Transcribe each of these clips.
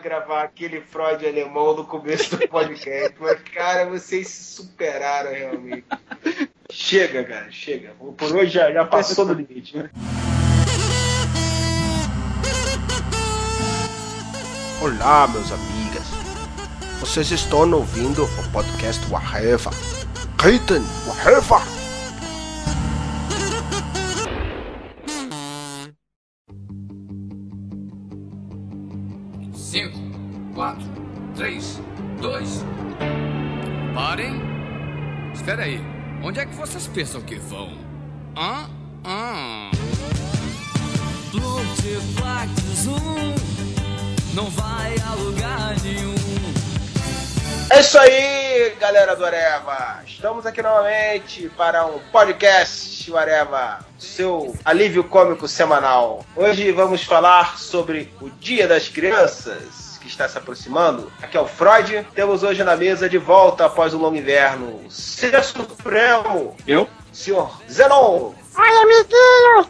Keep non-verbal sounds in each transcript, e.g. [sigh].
gravar aquele Freud alemão no começo do podcast. Mas, cara, vocês se superaram realmente. Chega, cara, chega. Por hoje já, já passou do limite, né? Olá, meus amigas. Vocês estão ouvindo o podcast Waheva. Reiten Waheva. Pensam que vão? Hã? Hã? Não vai a lugar nenhum. É isso aí, galera do Areva. Estamos aqui novamente para um podcast Areva, seu alívio cômico semanal. Hoje vamos falar sobre o Dia das Crianças. Que Está se aproximando. Aqui é o Freud. Temos hoje na mesa de volta após o longo inverno. Ser Supremo. Eu? Senhor Zenon. Oi, amiguinho!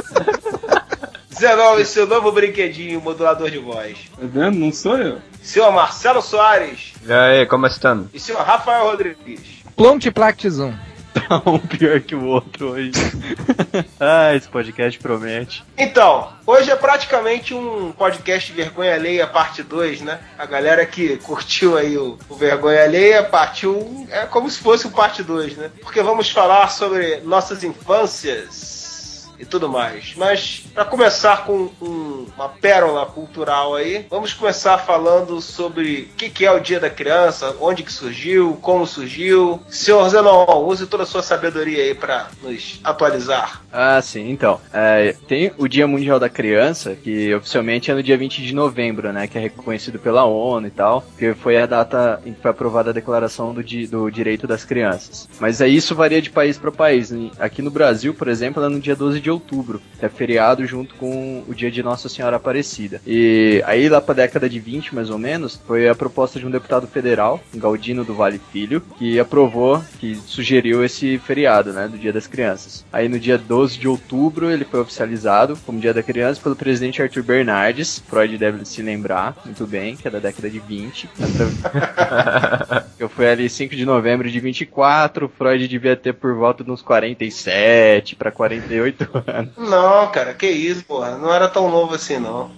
[laughs] Zenon e seu novo brinquedinho, modulador de voz. Tá vendo? Não sou eu. Senhor Marcelo Soares. E aí, como estão? E senhor Rafael Rodrigues. Plontiplactizum. Um pior que o outro hoje. ah, esse podcast promete. Então, hoje é praticamente um podcast Vergonha Alheia parte 2, né? A galera que curtiu aí o, o Vergonha Alheia, parte 1, um, é como se fosse o parte 2, né? Porque vamos falar sobre nossas infâncias e tudo mais. Mas, para começar com um, uma pérola cultural aí, vamos começar falando sobre o que, que é o Dia da Criança, onde que surgiu, como surgiu. Senhor Zenon, use toda a sua sabedoria aí para nos atualizar. Ah, sim, então. É, tem o Dia Mundial da Criança, que oficialmente é no dia 20 de novembro, né? Que é reconhecido pela ONU e tal, que foi a data em que foi aprovada a Declaração do, di do Direito das Crianças. Mas aí isso varia de país para país. Aqui no Brasil, por exemplo, é no dia 12 de outubro, que é feriado junto com o dia de Nossa Senhora Aparecida. E aí, lá pra década de 20, mais ou menos, foi a proposta de um deputado federal, Galdino do Vale Filho, que aprovou, que sugeriu esse feriado, né, do Dia das Crianças. Aí no dia 12 de outubro ele foi oficializado como Dia da Criança pelo presidente Arthur Bernardes. Freud deve se lembrar muito bem, que é da década de 20. [laughs] Eu fui ali 5 de novembro de 24, Freud devia ter por volta de uns 47 para 48 anos. Não, cara, que isso, porra. Não era tão novo assim, não.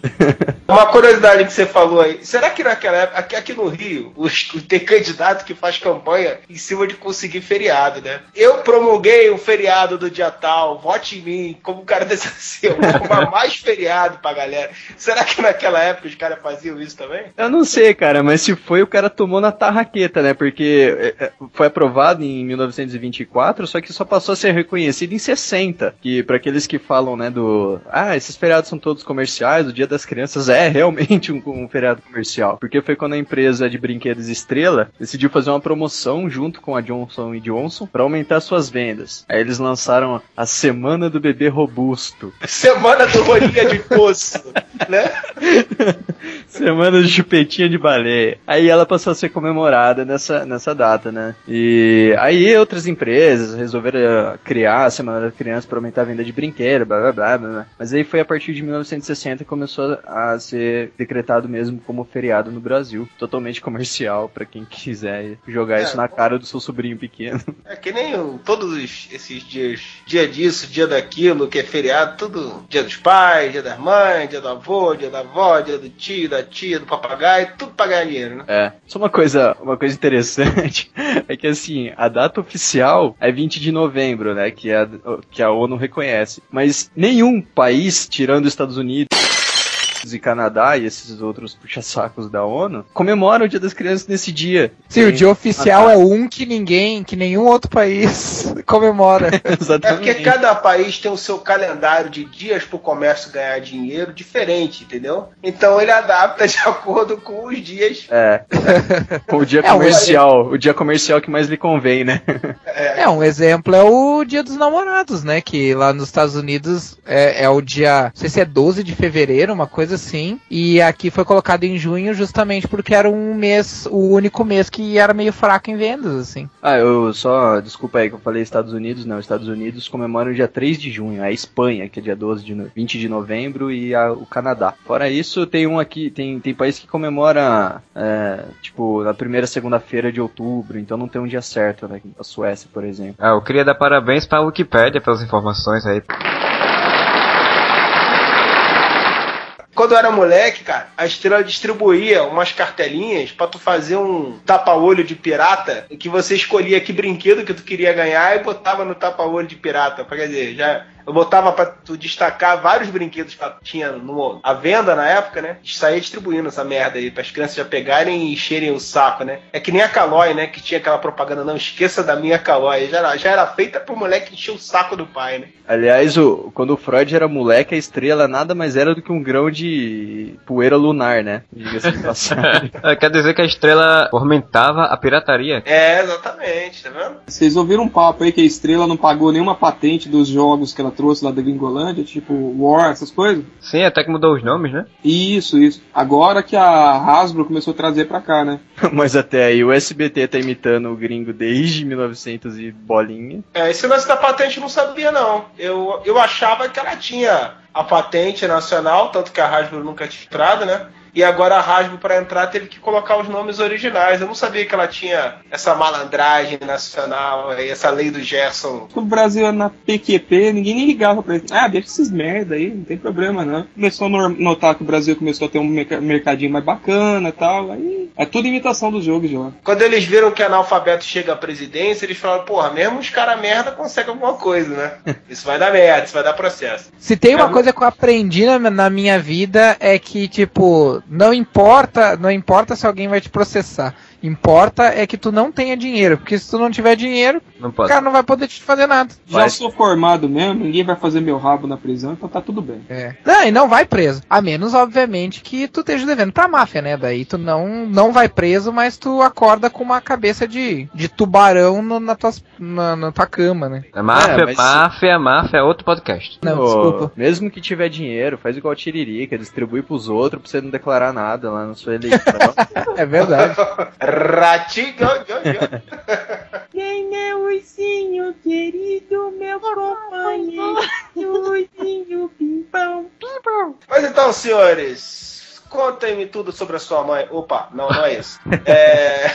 Uma curiosidade que você falou aí. Será que naquela época, aqui, aqui no Rio, os, tem candidato que faz campanha em cima de conseguir feriado, né? Eu promulguei o feriado do dia tal, vote em mim, como o cara [laughs] desse assim, eu vou mais feriado pra galera. Será que naquela época os caras faziam isso também? Eu não sei, cara, mas se foi, o cara tomou na tarraqueta, né? Porque é, foi aprovado em 1924, só que só passou a ser reconhecido em 60. Que para aqueles que falam, né, do. Ah, esses feriados são todos comerciais, o Dia das Crianças é realmente um, um feriado comercial. Porque foi quando a empresa de brinquedos Estrela decidiu fazer uma promoção junto com a Johnson Johnson para aumentar suas vendas. Aí eles lançaram a Semana do Bebê Robusto. [laughs] Semana do Rolinha de Poço, né? [laughs] Semana de chupetinha de baleia. Aí ela passou a ser comemorada nessa, nessa data, né? E aí outras empresas resolveram criar a Semana da Criança para aumentar a venda de brinquedo, blá, blá blá blá. Mas aí foi a partir de 1960 que começou a ser decretado mesmo como feriado no Brasil, totalmente comercial para quem quiser jogar É, isso na cara do seu sobrinho pequeno. [laughs] É que nem todos esses dias, dia disso, dia daquilo, que é feriado, tudo dia dos pais, dia das mães, dia do avô, dia da avó, dia do tio, da tia, do papagaio, tudo pra ganhar dinheiro, né? É. Só uma coisa, uma coisa interessante [laughs] é que assim, a data oficial é 20 de novembro, né, que a, que a ONU reconhece. Mas nenhum país, tirando os Estados Unidos e Canadá e esses outros puxa-sacos da ONU, comemora o Dia das Crianças nesse dia. Sim, o dia oficial é um que ninguém, que nenhum outro país [laughs] comemora. [laughs] É porque Exatamente. cada país tem o seu calendário de dias pro comércio ganhar dinheiro diferente, entendeu? Então ele adapta de [laughs] acordo com os dias. É. Com o dia É, o- comercial, o dia comercial que mais lhe convém, né? É, um exemplo é o Dia dos Namorados, né? Que lá nos Estados Unidos é, é o dia, não sei se é 12 de fevereiro, uma coisa coisa assim. E aqui foi colocado em junho justamente porque era um mês, o único mês que era meio fraco em vendas, assim. Ah, eu só. Desculpa aí que eu falei Estados Unidos, não. Estados Unidos comemoram dia 3 de junho. A Espanha, que é dia 12 de no- 20 de novembro, e a- o Canadá. Fora isso, tem um aqui. Tem, tem país que comemora, é, tipo, na primeira segunda-feira de outubro. Então não tem um dia certo, né? A Suécia, por exemplo. Ah, eu queria dar parabéns pra Wikipédia pelas informações aí. Quando eu era moleque, cara, a estrela distribuía umas cartelinhas pra tu fazer um tapa-olho de pirata, que você escolhia que brinquedo que tu queria ganhar e botava no tapa-olho de pirata. Quer dizer, já eu botava pra tu destacar vários brinquedos que tinha no, à venda na época, né? E saía distribuindo essa merda aí, pras crianças já pegarem e encherem o saco, né? É que nem a Calói, né? Que tinha aquela propaganda, não esqueça da minha Calói. Já era, já era feita pro moleque encher o saco do pai, né? Aliás, o, quando o Freud era moleque, a estrela nada mais era do que um grão de poeira lunar, né? Ah, [laughs] [laughs] Quer dizer que a estrela fomentava a pirataria. É, exatamente, tá vendo? Vocês ouviram um papo aí que a Estrela não pagou nenhuma patente dos jogos que ela trouxe lá da Gringolândia, tipo War, essas coisas? Sim, até que mudou os nomes, né? Isso, isso. Agora que a Hasbro começou a trazer pra cá, né? [laughs] Mas até aí o SBT tá imitando o gringo desde 1900 e bolinha. É, esse lance da patente eu não sabia, não. Eu, eu achava que ela tinha a patente nacional, tanto que a Hasbro nunca tinha entrado, né? E agora a Hasbro, para entrar, teve que colocar os nomes originais. Eu não sabia que ela tinha essa malandragem nacional, essa lei do Gerson. O Brasil na PQP, ninguém nem ligava pra ele. Ah, deixa esses merda aí, não tem problema não. Começou a notar que o Brasil começou a ter um merca- mercadinho mais bacana e tal. Aí é tudo imitação dos jogos já. Quando eles viram que analfabeto chega à presidência, eles falaram, porra, mesmo os caras merda conseguem alguma coisa, né? [laughs] Isso vai dar merda, isso vai dar processo. Se tem uma É, coisa que eu aprendi na, na minha vida é que, tipo, não importa, não importa se alguém vai te processar. Importa é que tu não tenha dinheiro. Porque se tu não tiver dinheiro, Não o cara não vai poder te fazer nada. Já Vai. sou formado mesmo, ninguém vai fazer meu rabo na prisão, então tá tudo bem. É. Não, e não vai preso. A menos, obviamente, que tu esteja devendo pra máfia, né? Daí tu não, não vai preso, mas tu acorda com uma cabeça de, de tubarão no- na, tua, na, na tua cama, né? É máfia, É, mas- máfia, máfia é outro podcast. Não, Ô, desculpa. Mesmo que tiver dinheiro, faz igual Tiririca, distribui pros outros pra você não declarar nada lá na sua eleição. [laughs] É verdade. [laughs] Ratinho, [laughs] Quem é o ursinho querido, meu companheiro? Ursinho pimpão. Pimpão. Mas então, senhores, contem-me tudo sobre a sua mãe. Opa, não, não é isso. É,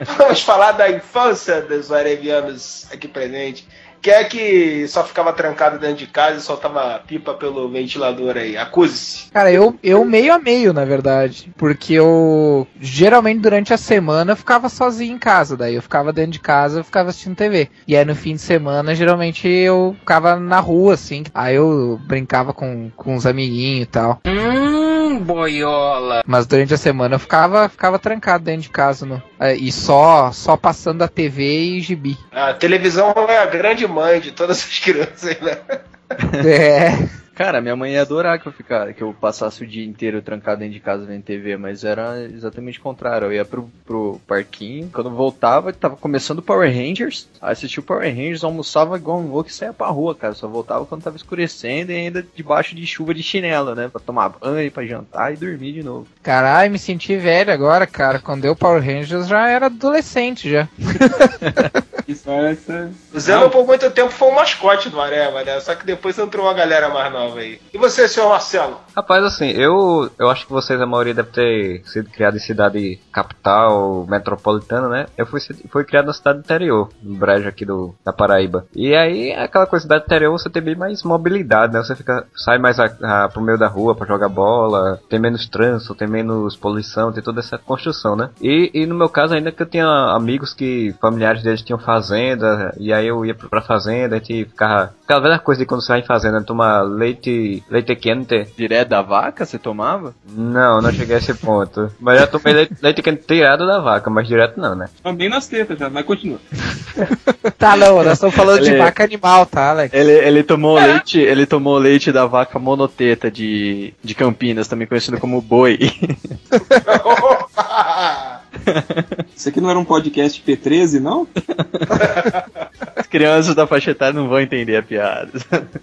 [laughs] Vamos falar da infância dos arevianos aqui presente. Quem é que só ficava trancado dentro de casa e soltava pipa pelo ventilador aí? Acuse-se. Cara, eu, eu meio a meio, na verdade. Porque eu geralmente durante a semana eu ficava sozinho em casa. Daí eu ficava dentro de casa, eu ficava assistindo TV. E aí no fim de semana, geralmente eu ficava na rua, assim. Aí eu brincava com, com os amiguinhos e tal. Hum, boiola. Mas durante a semana eu ficava, ficava trancado dentro de casa. No, é, e só, só passando a TV e gibi. A televisão é a grande mãe de todas as crianças né? É. Cara, minha mãe ia adorar que eu ficar, que eu passasse o dia inteiro trancado dentro de casa vendo TV, mas era exatamente o contrário. Eu ia pro, pro parquinho, quando eu voltava, tava começando o Power Rangers, aí assistia o Power Rangers, almoçava igual um louco e saia pra rua, cara. Só voltava quando tava escurecendo e ainda debaixo de chuva de chinelo, né? Pra tomar banho, pra jantar e dormir de novo. Caralho, me senti velho agora, cara. Quando deu Power Rangers já era adolescente já. [laughs] Isso é, é- O Zeno por muito tempo foi o mascote do Areva, né? Só que depois entrou uma galera mais nova aí. E você, senhor Marcelo? Rapaz, assim, eu, eu acho que vocês, a maioria deve ter sido criado em cidade capital, metropolitana, né? Eu fui, fui criado na cidade interior, no brejo aqui do, da Paraíba. E aí, aquela coisa, cidade interior, você tem bem mais mobilidade, né? Você fica, sai mais a, a, pro meio da rua pra jogar bola, tem menos trânsito, tem menos poluição, tem toda essa construção, né? E, e no meu caso, ainda que eu tinha amigos que, familiares deles tinham fazenda, e aí eu ia pra fazenda, a gente ficava, aquela velha coisa de quando você vai em fazenda, né? tomar leite, leite quente, Direto da vaca, você tomava? não, não cheguei a esse ponto. Mas já tomei leite, [laughs] leite quente tirado da vaca, mas direto não, né? Também nas tetas já, mas continua. [laughs] Tá, não, nós estamos falando de Ele- vaca animal, tá, Alex? Ele, ele tomou leite, ele tomou leite da vaca monoteta de, de Campinas, também conhecido como boi. [laughs] Isso aqui não era um podcast P13, não? As crianças da faixa etária não vão entender a piada.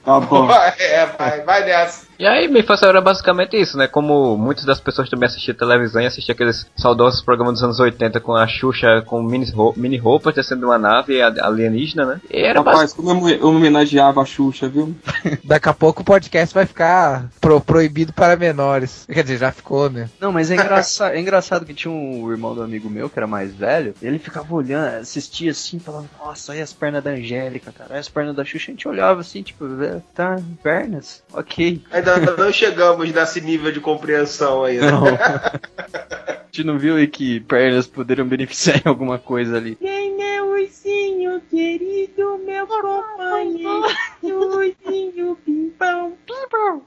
Tá bom. [laughs] é, vai, vai nessa. E aí, minha infância era basicamente isso, né? Como muitas das pessoas também assistiam televisão e assistiam aqueles saudosos programas dos anos 80 com a Xuxa com mini, mini roupas descendo de uma nave a- alienígena, né? E era Rapaz, como eu, eu homenageava a Xuxa, viu? [laughs] Daqui a pouco o podcast vai ficar pro- proibido para menores. Quer dizer, já ficou, né? Não, mas é, engraça- é engraçado que tinha um irmão do amigo meu, que era mais velho, ele ficava olhando, assistia assim, falando, nossa, olha as pernas da Angélica, cara, as pernas da Xuxa, a gente olhava assim, tipo, "É, tá, pernas, ok. Ainda não chegamos nesse nível de compreensão aí. né? Não. a gente não viu aí que pernas poderiam beneficiar em alguma coisa ali. Quem é o ursinho querido, meu companheiro? Ursinho pimpão.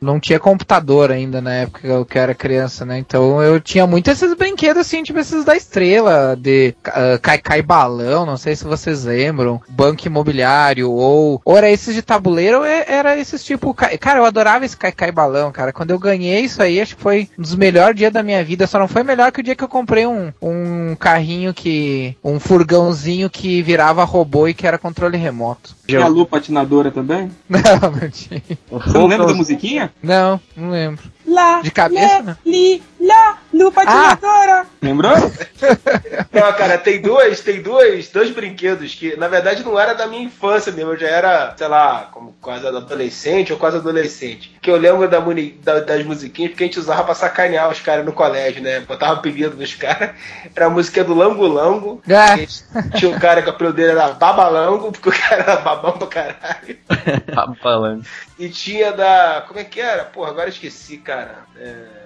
Não tinha computador ainda na época que eu que eu era criança, né? Então eu tinha muito esses brinquedos assim, tipo esses da estrela, de ah, cai cai balão, não sei se vocês lembram, banco imobiliário, ou, ou era esses de tabuleiro, ou é- era esses tipo. Cara, eu adorava esse cai cai balão, cara. Quando eu ganhei isso aí, acho que foi um dos melhores dias da minha vida. Só não foi melhor que o dia que eu comprei um, um carrinho que. um furgãozinho que virava robô e que era controle remoto. Tinha a Lu patinadora também? [laughs] Não, não tinha. Você não lembra da musiquinha? Não, não lembro. Lá, De cabeça, né? li, lá, Lu patinadora. Lembrou? [laughs] Não, cara, tem dois, tem dois, dois brinquedos que, na verdade, não era da minha infância mesmo, eu já era, sei lá, como quase adolescente ou quase adolescente. Que eu lembro da muni- da- das musiquinhas porque a gente usava pra sacanear os caras no colégio, né? Botava apelido dos caras. Era a música do Lango Lango. Ah. que Tinha um cara que o apelido dele era Babalango, porque o cara era babão pra caralho. [laughs] Tava falando. E tinha da. Como é que era? Porra, agora eu esqueci, cara. É.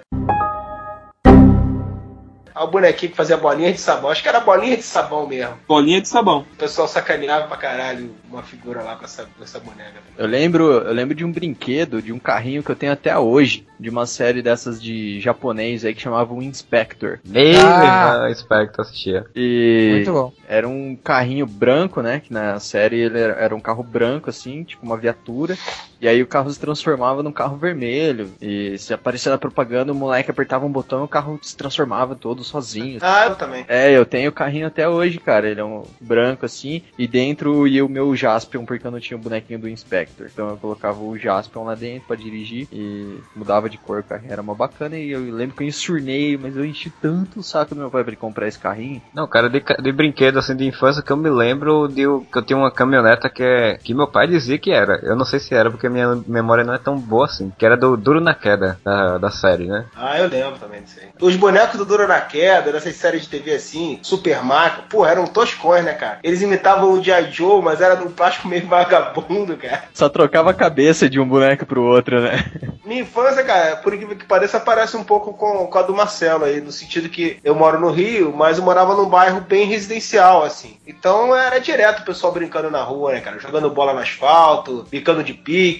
Ah, o bonequinho que fazia bolinha de sabão. Acho que era bolinha de sabão mesmo. Bolinha de sabão. O pessoal sacaneava pra caralho uma figura lá com essa, com essa boneca. Eu lembro, eu lembro de um brinquedo, de um carrinho que eu tenho até hoje, de uma série dessas de japonês aí que chamava o Inspector. Nem Ah. ah. Spectre assistia. E Muito bom. era um carrinho branco, né? Que na série ele era, era um carro branco, assim, tipo uma viatura. E aí o carro se transformava num carro vermelho. E se aparecia na propaganda, o moleque apertava um botão e o carro se transformava todo sozinho. Ah, eu também. É, eu tenho o carrinho até hoje, cara. Ele é um branco assim. E dentro ia o meu Jaspion, porque eu não tinha o bonequinho do Inspector. Então eu colocava o Jaspion lá dentro pra dirigir e mudava de cor. O carrinho era uma bacana. E eu lembro que eu ensurnei, mas eu enchi tanto o saco do meu pai pra ele comprar esse carrinho. Não, cara, de, de brinquedo assim de infância que eu me lembro de que eu tinha uma caminhoneta que é que meu pai dizia que era. Eu não sei se era porque a minha memória não é tão boa assim. Que era do Duro na Queda da, da série, né? Ah, eu lembro também disso aí. Os bonecos do Duro na Queda, dessas séries de TV assim, Super Mario, pô, eram toscões, né, cara? Eles imitavam o G.I. Joe, mas era de um plástico meio [laughs] vagabundo, cara. Só trocava a cabeça de um boneco pro outro, né? [laughs] Minha infância, cara, por incrível que pareça, parece um pouco com, com a do Marcelo aí, no sentido que eu moro no Rio, mas eu morava num bairro bem residencial, assim. Então era direto o pessoal brincando na rua, né, cara? Jogando bola no asfalto, picando de pique,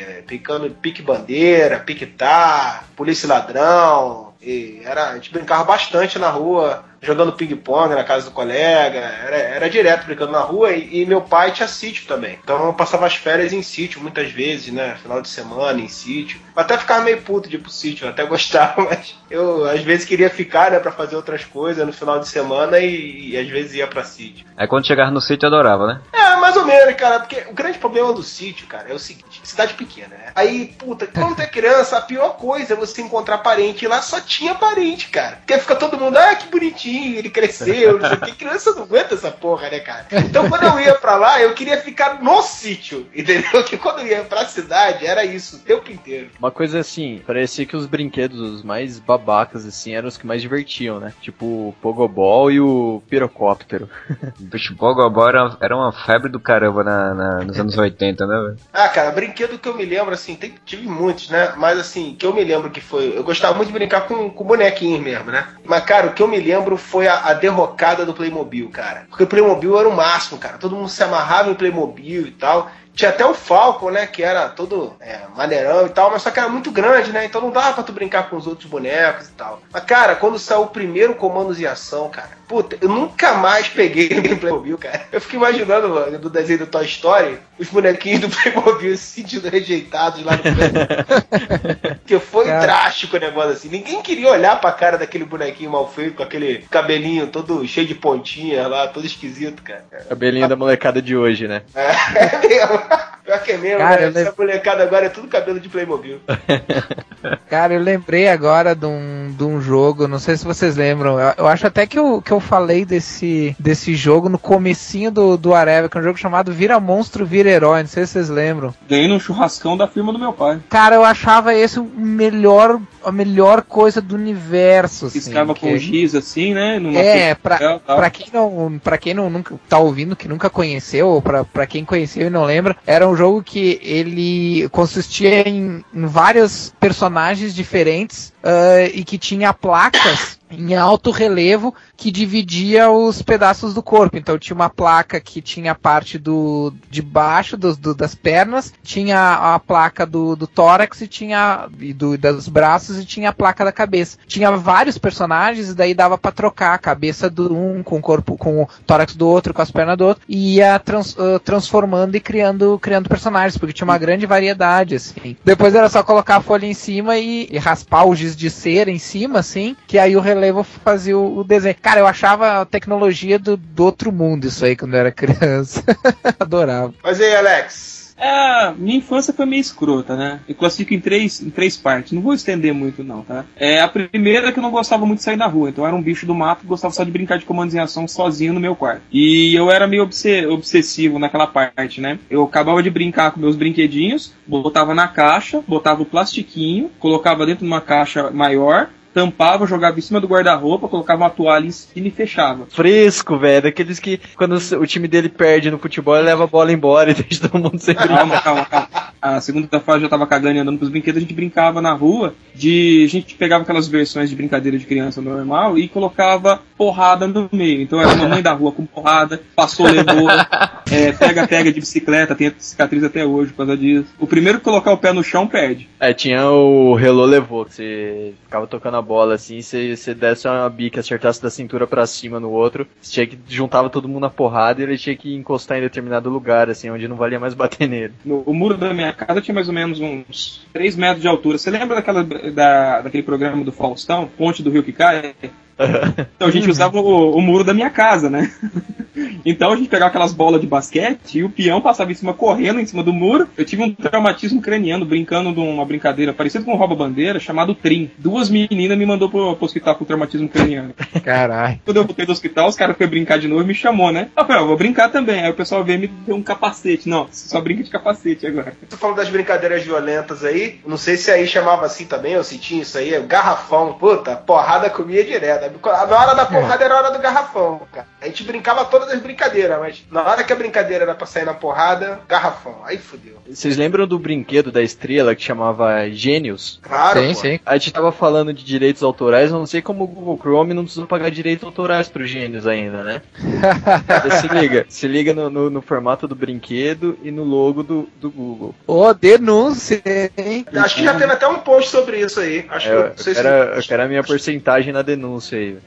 eh, picando pique bandeira, piquetar, polícia e ladrão. E era, a gente brincava bastante na rua, jogando ping-pong na casa do colega, era, era direto brincando na rua e, e meu pai tinha sítio também. Então eu passava as férias em sítio muitas vezes, né? Final de semana em sítio. Eu até ficava meio puto de ir pro sítio, eu até [laughs] gostava, mas eu às vezes queria ficar, né, pra fazer outras coisas no final de semana e, e às vezes ia pra sítio. Aí quando chegava no sítio adorava, né? É, mais ou menos, cara, porque o grande problema do sítio, cara, é o seguinte, cidade pequena, né? Aí, puta, quando tu é criança, a pior coisa é você encontrar parente. E lá só tinha parente, cara. Porque fica todo mundo, ah, que bonitinho, ele cresceu, não sei o que. Criança não aguenta essa porra, né, cara? Então quando eu ia pra lá, eu queria ficar no sítio, [laughs] entendeu? Que quando eu ia pra cidade, era isso, o tempo inteiro. Uma coisa assim, parecia que os brinquedos os mais babacas, assim, eram os que mais divertiam, né? Tipo o Pogobol e o Pirocóptero. [laughs] Bicho, Bogobó era, era uma febre do caramba na, na- nos anos 80, né, velho? Ah, cara, brinquedo que eu me lembro, assim, tem, tive muitos, né? Mas assim, que eu me lembro que foi. Eu gostava muito de brincar com, com bonequinhos mesmo, né? Mas, cara, o que eu me lembro foi a, a derrocada do Playmobil, cara. Porque o Playmobil era o máximo, cara. Todo mundo se amarrava em Playmobil e tal. Tinha até o Falcon, né? Que era todo é, maneirão e tal, mas só que era muito grande, né? Então não dava pra tu brincar com os outros bonecos e tal. Mas, cara, quando saiu o primeiro Comandos em Ação, cara, puta, eu nunca mais peguei [laughs] no Playmobil, cara. Eu fico imaginando, mano, do desenho do Toy Story, os bonequinhos do Playmobil [laughs] se sentindo rejeitados lá no Porque foi Cara. drástico o negócio assim. Ninguém queria olhar pra cara daquele bonequinho mal feito, com aquele cabelinho todo cheio de pontinha lá, todo esquisito, cara. Cabelinho da molecada de hoje, né? É [laughs] mesmo. Pior que é mesmo, Cara, né? lem- Essa molecada agora é tudo cabelo de Playmobil. [laughs] Cara, eu lembrei agora de um, de um jogo, não sei se vocês lembram. Eu, eu acho até que eu, que eu falei desse, desse jogo no comecinho do, do Areva, que é um jogo chamado Vira Monstro, Vira Herói. Não sei se vocês lembram. Ganhei num churrascão da firma do meu pai. Cara, eu achava esse o melhor, a melhor coisa do universo. Assim, Riscava que- com giz assim, né? É, pra, papel, pra quem não, pra quem não nunca tá ouvindo, que nunca conheceu, ou pra, pra quem conheceu e não lembra, era um jogo que ele consistia em, em vários personagens diferentes ah, e que tinha placas em alto relevo que dividia os pedaços do corpo. Então tinha uma placa que tinha a parte do de baixo dos, do- das pernas, tinha a placa do, do tórax e tinha e do, dos braços e tinha a placa da cabeça. Tinha vários personagens e daí dava pra trocar a cabeça do um com o corpo com o tórax do outro, com as pernas do outro e ia trans- ah, transformando e criando criando personagens, porque tinha uma grande variedade assim. Depois era só colocar a folha em cima e, e raspar o giz de cera em cima assim, que aí o relevo fazia o, desenho. Cara, eu achava a tecnologia do, do outro mundo isso aí quando eu era criança. [laughs] Adorava. Mas aí, Alex? É, minha infância foi meio escrota, né? Eu classifico em três, em três partes. Não vou estender muito, não, tá? É, a primeira é que eu não gostava muito de sair na rua. Então eu era um bicho do mato que gostava só de brincar de comandos em ação sozinho no meu quarto. E eu era meio obse- obsessivo naquela parte, né? Eu acabava de brincar com meus brinquedinhos, botava na caixa, botava o plastiquinho, colocava dentro de uma caixa maior, tampava, jogava em cima do guarda-roupa, colocava uma toalha em cima e fechava. Fresco, velho. Daqueles que quando o time dele perde no futebol, ele leva a bola embora e [laughs] deixa todo mundo sem. Calma, calma, calma. A segunda fase já tava cagando e andando pros brinquedos, a gente brincava na rua de. A gente pegava aquelas versões de brincadeira de criança normal e colocava porrada no meio. Então era mamãe da rua com porrada, passou, levou, [laughs] é, pega, pega de bicicleta, tem cicatriz até hoje por causa disso. O primeiro que colocar o pé no chão perde. É, tinha o Relô Levou, que você ficava tocando a bola assim, se você desse uma bica, acertasse da cintura pra cima no outro, tinha que juntava todo mundo na porrada e ele tinha que encostar em determinado lugar, assim, onde não valia mais [laughs] bater nele. No, o muro da minha casa tinha mais ou menos uns 3 metros de altura. Você lembra daquela, da, daquele programa do Faustão, Ponte do Rio que Cai? [laughs] Então a gente usava o, o muro da minha casa, né? [laughs] Então a gente pegava aquelas bolas de basquete e o peão passava em cima correndo em cima do muro. Eu tive um traumatismo craniano brincando de uma brincadeira parecida com um rouba-bandeira chamado Trim. Duas meninas me mandou pro, pro hospital com traumatismo craniano. Caralho. Quando eu voltei do hospital, os caras foram brincar de novo e me chamou, né? Eu falei, "Ah, eu vou brincar também. Aí o pessoal veio e me deu um capacete. Não, você só brinca de capacete agora. Tô falando das brincadeiras violentas aí. Não sei se aí chamava assim também, ou se tinha isso aí. é Garrafão. Puta, porrada comia direto. Na hora da porrada era a hora do garrafão, cara. A gente brincava todas as brincadeiras, mas na hora que a brincadeira era pra sair na porrada, garrafão. Aí fudeu. Vocês lembram do brinquedo da estrela que chamava Gênios? Claro, sim, pô. sim. A gente tava falando de direitos autorais, eu não sei como o Google Chrome não precisou pagar direitos autorais pro Gênios ainda, né? Se liga, se liga no, no- no formato do brinquedo e no logo do, do Google. Ô, denúncia, hein? Acho que já teve até um post sobre isso aí. Acho É, que eu, não sei se- quero, eu quero a minha porcentagem na denúncia aí.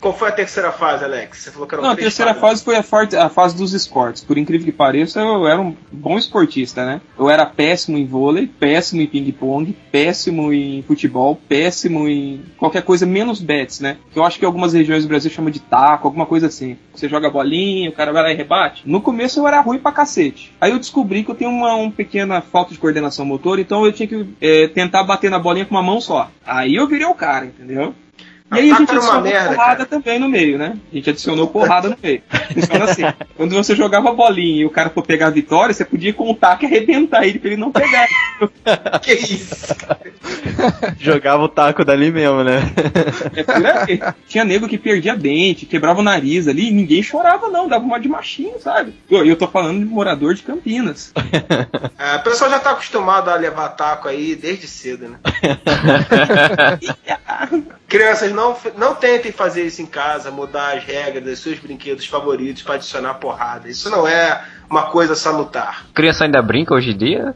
Qual foi a terceira fase, Alex? Você falou que era Não, a terceira fase foi a, forte- a fase dos esportes. Por incrível que pareça, eu era um bom esportista, né? Eu era péssimo em vôlei, péssimo em ping-pong, péssimo em futebol, péssimo em qualquer coisa menos bets, né? Que eu acho que algumas regiões do Brasil chamam de taco, alguma coisa assim. Você joga bolinha, o cara vai lá e rebate. No começo eu era ruim pra cacete. Aí eu descobri que eu tenho uma, uma pequena falta de coordenação motor, então eu tinha que eh, tentar bater na bolinha com uma mão só. Aí eu virei o cara, entendeu? E aí a gente adicionou merda, porrada cara. também no meio, né? A gente adicionou porrada no meio. Funciona assim. [laughs] Quando você jogava a bolinha e o cara for pegar a vitória, você podia contar que arrebentar ele pra ele não pegar. [laughs] Que isso? Jogava o taco dali mesmo, né? É por aí. Tinha nego que perdia dente, quebrava o nariz ali, e ninguém chorava não, dava uma de machinho, sabe? E eu, eu tô falando de morador de Campinas. É, [laughs] o pessoal já tá acostumado a levar taco aí desde cedo, né? Crianças, não, não tentem fazer isso em casa, mudar as regras dos seus brinquedos favoritos pra adicionar porrada. Isso não é uma coisa salutar. Criança ainda brinca hoje em dia?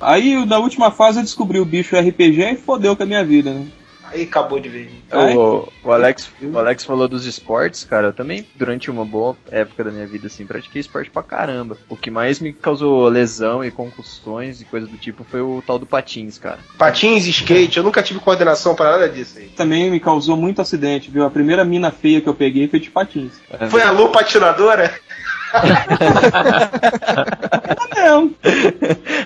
Aí na última fase eu descobri o bicho RPG e fodeu com a minha vida, né? Aí acabou de ver. O, o, Alex, o Alex falou dos esportes, cara. Eu também, durante uma boa época da minha vida, assim, pratiquei esporte pra caramba. O que mais me causou lesão e concussões e coisa do tipo foi o tal do patins, cara. Patins, skate, eu nunca tive coordenação pra nada disso aí. Também me causou muito acidente, viu? A primeira mina feia que eu peguei foi de patins. Foi a Lu patinadora? Não.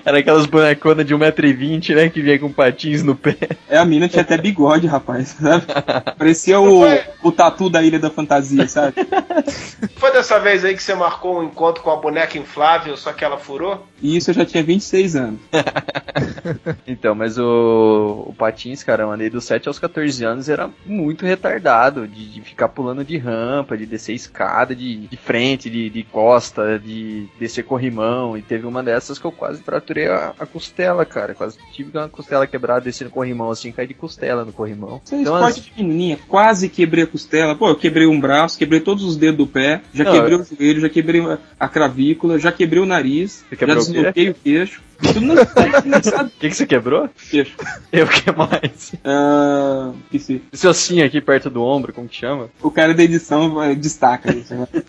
Era aquelas boneconas de 1,20m, né? Que vinha com patins no pé. É, a mina tinha até bigode, rapaz. Sabe? Parecia o, o tatu da Ilha da Fantasia, sabe? Foi dessa vez aí que você marcou um encontro com a boneca inflável, só que ela furou? E isso eu já tinha 26 anos. [laughs] Então, mas o, o Patins, cara, eu andei dos 7 aos 14 anos, era muito retardado de, de ficar pulando de rampa, de descer escada, de, de frente, de, de costa, de descer corrimão. E teve uma dessas que eu quase fraturei a, a costela, cara. Quase tive uma costela quebrada descendo corrimão assim, caí de costela no corrimão. Isso é Então, esporte as- pequenininha, quase quebrei a costela. Pô, eu quebrei um braço, quebrei todos os dedos do pé, já Não, quebrei eu- o joelho, já quebrei a- cravícula, já quebrei o nariz, Você já quebrou o quê? Desloquei o queixo. Tudo no O que, que você quebrou? queixo. [laughs] Eu que mais? Ah, esqueci. Esse ossinho aqui perto do ombro, como que chama? O cara da edição vai- destaca isso. Né? [laughs]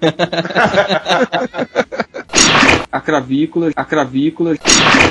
a cravícula, a cravícula.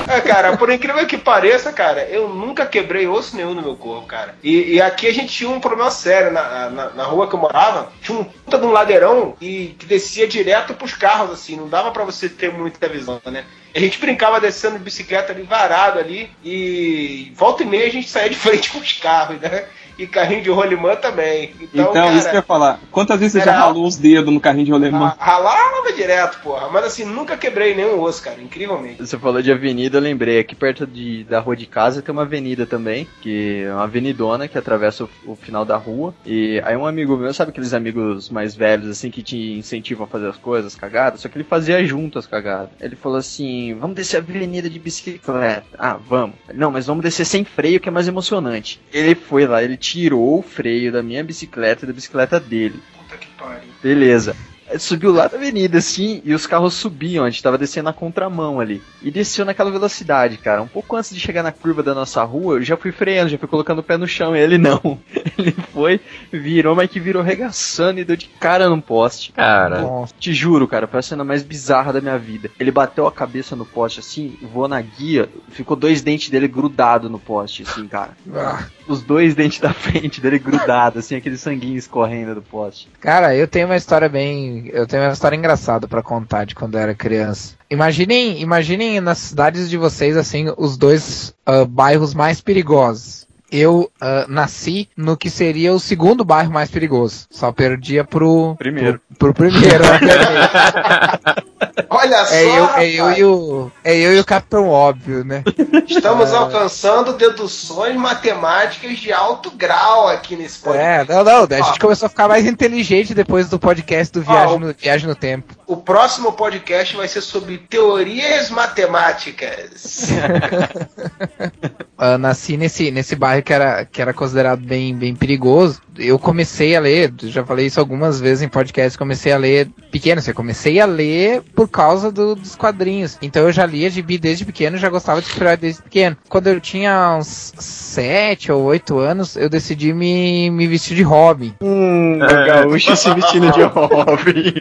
É, cara, por incrível que pareça, cara, eu nunca quebrei osso nenhum no meu corpo, cara. E, e aqui a gente tinha um problema sério. Na, na, na rua que eu morava, tinha um puta de um ladeirão e que descia direto pros carros, assim. Não dava pra você ter muita visão, né? A gente brincava descendo de bicicleta ali, varado ali. E volta e meia a gente saía de frente com os carros, né? E carrinho de rolimã também. Então, Então, isso que eu cara, ia falar. Quantas vezes você já ralou os dedos no carrinho de rolemã? ra- ralava direto, porra. Mas assim, nunca quebrei nenhum osso, cara. Incrivelmente. Você falou de avenida, eu lembrei. Aqui perto de, da rua de casa tem uma avenida também, que é uma avenidona que atravessa o, o final da rua. E aí um amigo meu, sabe aqueles amigos mais velhos, assim, que te incentivam a fazer as coisas, cagadas? Só que ele fazia junto as cagadas. Ele falou assim, vamos descer a avenida de bicicleta. Ah, vamos. Não, mas vamos descer sem freio, que é mais emocionante. Ele foi lá, ele tirou o freio da minha bicicleta e da bicicleta dele. Puta que pariu. Beleza. Subiu lá da avenida, assim, e os carros subiam, a gente tava descendo na contramão ali. E desceu naquela velocidade, cara. Um pouco antes de chegar na curva da nossa rua, eu já fui freando, já fui colocando o pé no chão. E ele não. [laughs] Ele foi, virou, mas que virou regaçando e deu de cara num poste. Cara, Nossa. Te juro, cara, foi a cena mais bizarra da minha vida. Ele bateu a cabeça no poste assim, voou na guia, ficou dois dentes dele grudados no poste, assim, cara. Ah. Os dois dentes da frente dele grudados, assim, aquele sanguinho escorrendo do poste. Cara, eu tenho uma história bem. Eu tenho uma história engraçada pra contar de quando eu era criança. Imaginem, imaginem nas cidades de vocês, assim, os dois ah, bairros mais perigosos. Eu ah, nasci no que seria o segundo bairro mais perigoso. Só perdia pro. Primeiro. Pro, pro primeiro, obviamente. [laughs] Olha só, É eu, é, eu e o, é eu e o Capitão Óbvio, né? Estamos alcançando deduções matemáticas de alto grau aqui nesse É, podcast. não, não. A gente começou a ficar mais inteligente depois do podcast do Viagem, Ah, no, Viagem no Tempo. O próximo podcast vai ser sobre teorias matemáticas. [laughs] Ah, nasci nesse, nesse bairro que era, que era considerado bem, bem perigoso. Eu comecei a ler, já falei isso algumas vezes em podcast, comecei a ler pequeno, assim, eu comecei a ler por causa do- dos quadrinhos. Então eu já lia gibi desde pequeno, já gostava de super desde pequeno. Quando eu tinha uns 7 ou 8 anos, eu decidi me, me vestir de Robin. Hum, o gaúcho se vestindo de [laughs] Robin.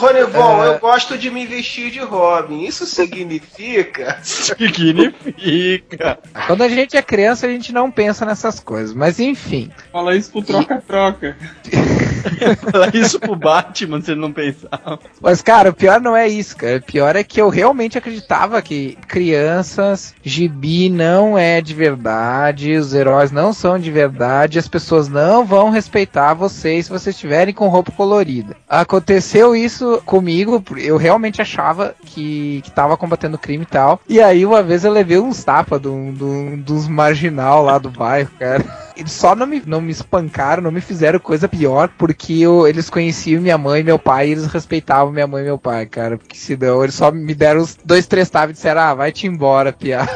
Ronivon, eu gosto de me vestir de Robin. Isso significa. [laughs] Significa. Quando a gente é criança, a gente não pensa nessas coisas, mas enfim. Fala isso pro troca-troca. Falar isso pro Batman, se ele não pensava. Mas, cara, o pior não é isso, cara. O pior é que eu realmente acreditava que crianças, gibi não é de verdade, os heróis não são de verdade, as pessoas não vão respeitar vocês se vocês estiverem com roupa colorida. Aconteceu isso comigo, eu realmente achava que, que tava combatendo crime e tal. E aí, uma vez eu levei uns tapas de um- dos marginal lá do bairro, cara. [laughs] Eles só não me, não me espancaram, não me fizeram coisa pior, porque eu- eles conheciam minha mãe e meu pai e eles respeitavam minha mãe e meu pai, cara. Porque se não, eles só me deram os dois, três tapas e disseram, ah, vai-te embora, piá.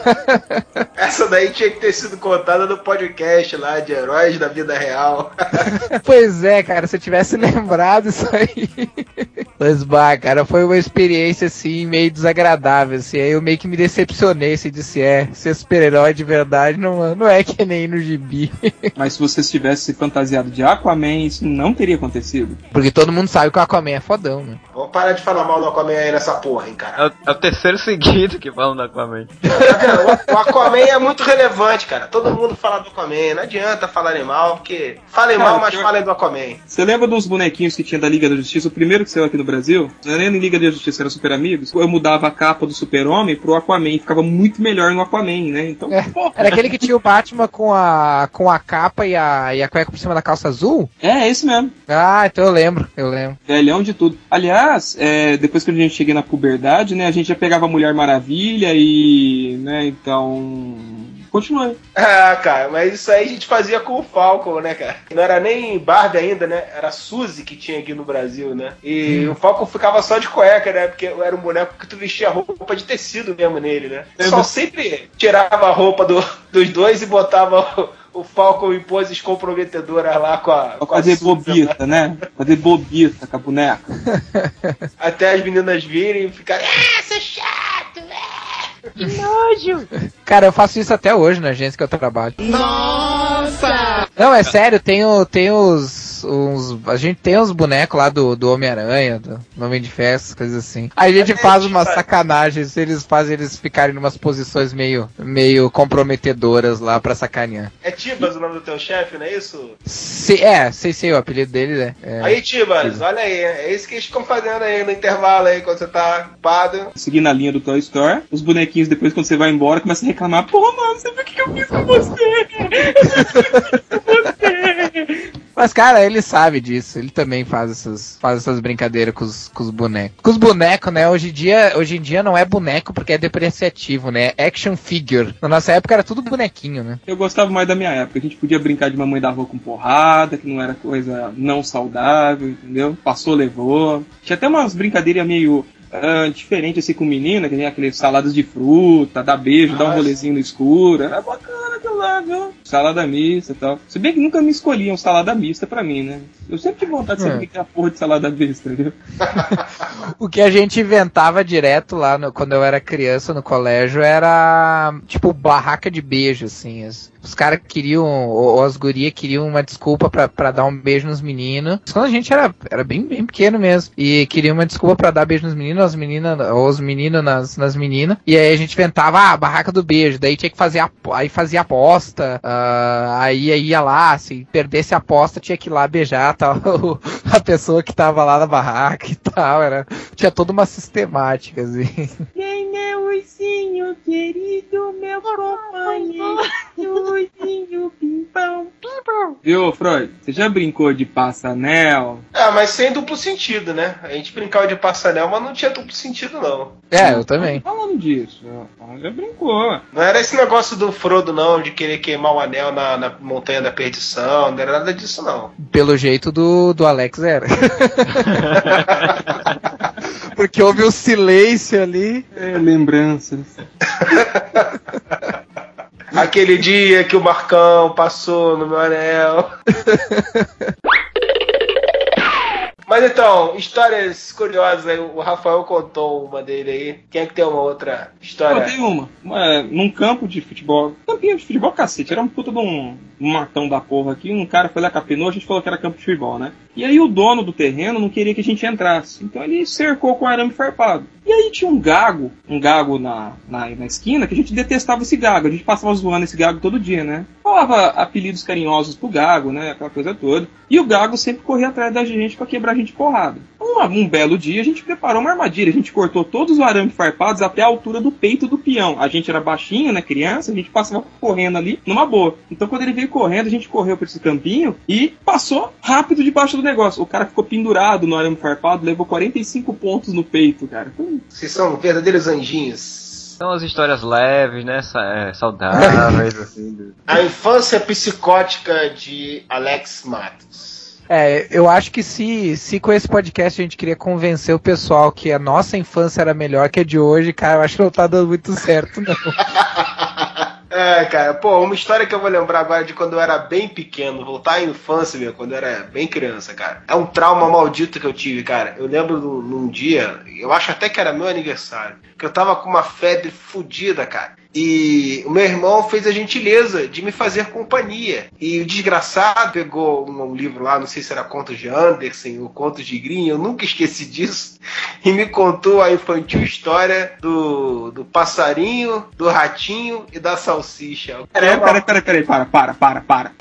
[laughs] Essa daí tinha que ter sido contada no podcast lá de heróis da vida real. [laughs] pois é, cara, se eu tivesse [laughs] lembrado isso aí. Mas, bah, cara, foi uma experiência, assim, meio desagradável, assim. Aí eu meio que me decepcionei, assim, disse, é, ser super-herói de verdade não, não é que nem no gibi. Mas se você tivesse se fantasiado de Aquaman, isso não teria acontecido. Porque todo mundo sabe que o Aquaman é fodão, né? Vamos parar de falar mal do Aquaman aí nessa porra, hein, cara. É o, é o terceiro seguido que falam do Aquaman. O Aquaman é muito relevante, cara. Todo mundo fala do Aquaman. Não adianta falarem mal, porque falem mal, mas eu- falem do Aquaman. Você lembra dos bonequinhos que tinha da Liga da Justiça? O primeiro que saiu aqui no no Brasil, não era nem Liga da Justiça, era Super Amigos, eu mudava a capa do Super-Homem pro Aquaman, ficava muito melhor no Aquaman, né? Então, É, porra. Era aquele que tinha o Batman com a, com a capa e a, e a cueca por cima da calça azul? É, esse mesmo. Ah, então eu lembro, eu lembro. Velhão de tudo. Aliás, é, depois que a gente cheguei na puberdade, né, a gente já pegava Mulher Maravilha e, né, então... Continua aí. Ah, cara, mas isso aí a gente fazia com o Falcon, né, cara? Não era nem Barbie ainda, né? Era Suzy que tinha aqui no Brasil, né? E o Falcon ficava só de cueca, né? Porque era um boneco que tu vestia roupa de tecido mesmo nele, né? O pessoal sempre tirava a roupa do- dos dois e botava o, Falcon em poses comprometedoras lá com a. Pra com a fazer Suzy, bobita, né? Fazer bobita com a boneca. [laughs] [laughs] Até as meninas virem e ficarem. Ah, seu chato, né? Cara, eu faço isso até hoje na agência que eu trabalho. Nossa! Não, é sério, tem, o, tem os, uns. A gente tem uns bonecos lá do, do Homem-Aranha, do Homem de Festa, coisas assim. Aí a gente É, faz umas é. sacanagens, eles fazem eles ficarem em umas posições meio, meio comprometedoras lá pra sacanear. É Tibas o nome do teu chefe, não é isso? Se, é, sei, sei, o apelido dele é. é. Aí, Tibas, olha aí, é isso que eles ficam fazendo aí no intervalo aí, quando você tá ocupado. Seguindo a linha do Toy Store, os bonequinhos depois quando você vai embora começam a reclamar, pô, mano, você viu o que, que eu fiz com você? Mas, cara, ele sabe disso. Ele também faz essas, faz essas brincadeiras com os, com os bonecos. Com os bonecos, né? Hoje em, dia, hoje em dia não é boneco porque é depreciativo, né? Action figure. Na nossa época era tudo bonequinho, né? Eu gostava mais da minha época. A gente podia brincar de mamãe da rua com porrada, que não era coisa não saudável, entendeu? Passou, levou. Tinha até umas brincadeiras meio ah, diferentes assim com menina, que nem aqueles saladas de fruta, dar beijo, dar um Nossa. rolezinho no escuro. Era bacana aquilo lá, viu? Salada mista e tal. Se bem que nunca me escolhiam salada mista pra mim, né? Eu sempre tive vontade de saber o que é a porra de salada mista, entendeu? [laughs] O que a gente inventava direto lá no- quando eu era criança no colégio era tipo barraca de beijo, assim. Os, os caras queriam, ou, ou as gurias queriam uma desculpa pra, pra dar um beijo nos meninos. Quando a gente era, era bem, bem pequeno mesmo. E queriam uma desculpa pra dar beijo nos meninos, as meninas, ou os meninos nas, nas meninas. E aí a gente inventava ah, a barraca do beijo. Daí tinha que fazer a, aí fazia aposta. ah, aí, aí ia lá, se perdesse a aposta, tinha que ir lá beijar [laughs] tal, a pessoa que tava lá na barraca e tal. Era, tinha toda uma sistemática, assim. Quem é o ursinho querido, meu companheiro? Ursinho pimpão. Viu, Freud? Você já brincou de passa-anel? Ah, mas sem duplo sentido, né? A gente brincava de passanel, mas não tinha duplo sentido, não. É, eu também. Falando disso, ó, já brincou. Não era esse negócio do Frodo, não, de querer queimar o anel na, na Montanha da Perdição, não era nada disso, não. Pelo jeito do, do Alex era. [laughs] Porque houve um silêncio ali. É, lembranças. [laughs] [laughs] Aquele dia que o Marcão passou no meu anel. [laughs] Mas então, histórias curiosas aí. O Rafael contou uma dele aí. Quem é que tem uma outra história? tem uma. uma. Num campo de futebol. Campinho de futebol, cacete. Era um puta de um matão da porra aqui. Um cara foi lá, capinou, a gente falou que era campo de futebol, né? E aí o dono do terreno não queria que a gente entrasse. Então ele cercou com arame farpado. E aí tinha um gago, um gago na, na, na esquina, que a gente detestava esse gago. A gente passava zoando esse gago todo dia, né? Falava apelidos carinhosos pro gago, né? Aquela coisa toda. E o gago sempre corria atrás da gente pra quebrar a gente porrada. Um, um belo dia a gente preparou uma armadilha. A gente cortou todos os arames farpados até a altura do peito do peão. A gente era baixinho, né? Criança, a gente passava correndo ali numa boa. Então quando ele veio correndo, a gente correu por esse campinho e passou rápido debaixo do negócio. O cara ficou pendurado no arame farpado, levou 45 pontos no peito, cara. Vocês são verdadeiros anjinhos. São as histórias leves, né? sa- é, saudáveis, assim. A infância psicótica de Alex Matos. É, eu acho que se, se com esse podcast a gente queria convencer o pessoal que a nossa infância era melhor que a de hoje, cara, eu acho que não tá dando muito certo, não. [laughs] É, cara, pô, uma história que eu vou lembrar agora de quando eu era bem pequeno, voltar à infância, meu, quando eu era bem criança, cara. É um trauma maldito que eu tive, cara. Eu lembro num, num dia, eu acho até que era meu aniversário, que eu tava com uma febre fodida, cara. E o meu irmão fez a gentileza de me fazer companhia. E o desgraçado pegou um, um livro lá, não sei se era Contos de Anderson ou Contos de Grimm, eu nunca esqueci disso, [laughs] e me contou a infantil história do, do passarinho, do ratinho e da salsicha. Peraí, peraí, peraí, peraí, para, para, para, para.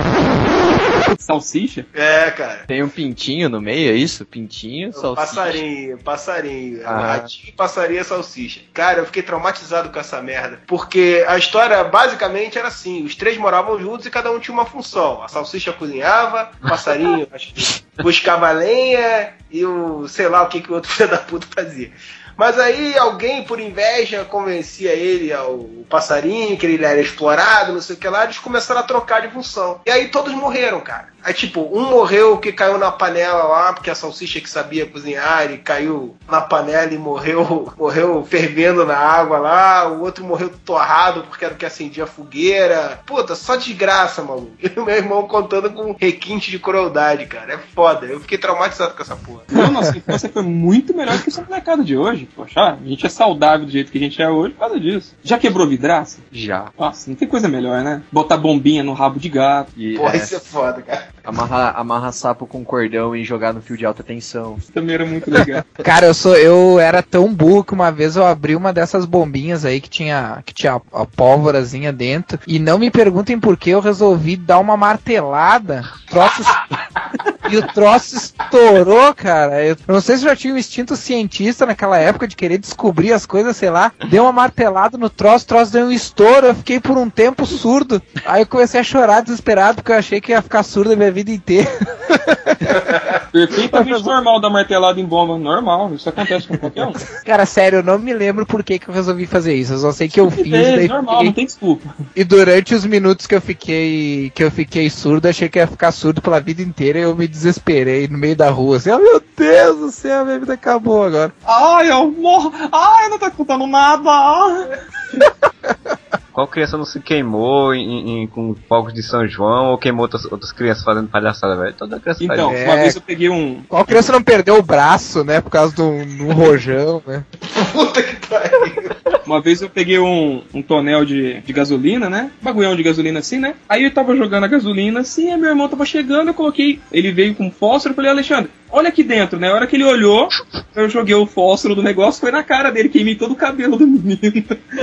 Salsicha? É, cara. Tem um pintinho no meio, é isso? Pintinho, salsicha. Passarinho, passarinho. Ah. Ratinho, passarinho e salsicha. Cara, eu fiquei traumatizado com essa merda. Porque a história basicamente era assim: os três moravam juntos e cada um tinha uma função. A salsicha cozinhava, o passarinho [laughs] acho que buscava lenha e o sei lá o que, que o outro filho da puta fazia. Mas aí alguém, por inveja, convencia ele ao passarinho, que ele era explorado, não sei o que lá, eles começaram a trocar de função. E aí todos morreram, cara. Aí, tipo, um morreu que caiu na panela lá, porque a salsicha que sabia cozinhar, e caiu na panela e morreu, [laughs] morreu fervendo na água lá. O outro morreu torrado porque era o que acendia a fogueira. Puta, só desgraça, maluco. [laughs] E o meu irmão contando com requinte de crueldade, cara. É foda. Eu fiquei traumatizado com essa porra. Não, nossa infância foi muito melhor que essa molecada de hoje. Poxa, a gente é saudável do jeito que a gente é hoje por causa disso. Já quebrou vidraça? Já. Nossa, não tem coisa melhor, né? Botar bombinha no rabo de gato. E, Porra, é, isso é foda, cara. Amarrar, amarrar sapo com cordão e jogar no fio de alta tensão. Também era muito legal. [laughs] Cara, eu sou eu era tão burro que uma vez eu abri uma dessas bombinhas aí que tinha que tinha a, a pólvorazinha dentro e não me perguntem por que eu resolvi dar uma martelada. Troço [laughs] e o troço estourou, cara. Eu não sei se já tinha um instinto cientista naquela época de querer descobrir as coisas, sei lá. Deu uma martelada no troço, o troço deu um estouro, eu fiquei por um tempo surdo. Aí eu comecei a chorar desesperado porque eu achei que ia ficar surdo a minha vida inteira. [laughs] Perfeitamente normal dar martelada em bomba. Normal, isso acontece com qualquer um. Cara, sério, eu não me lembro por que, que eu resolvi fazer isso. Eu só sei que eu fiz, É, normal, fiquei- não tem desculpa. E durante os minutos que eu fiquei que eu fiquei surdo, achei que ia ficar surdo pela vida inteira e eu me desesperei no meio da rua. Assim, oh meu Deus do céu, minha vida acabou agora. Ai, eu morro. Ai, não tô escutando nada. Qual criança não se queimou em, em- com fogos de São João ou queimou outras, outras crianças fazendo palhaçada, velho? Toda criança Então, faz uma É. vez eu peguei um. Qual criança não perdeu o braço, né? Por causa de um, um rojão, né? [laughs] Puta que pariu. Uma vez eu peguei um, um tonel de, de gasolina, né? Bagulhão de gasolina assim, né? Aí eu tava jogando a gasolina assim, aí meu irmão tava chegando, eu coloquei. Ele veio com fósforo, eu falei, Alexandre, olha aqui dentro, né? A hora que ele olhou, eu joguei o fósforo do negócio, foi na cara dele, queimei todo o cabelo do menino.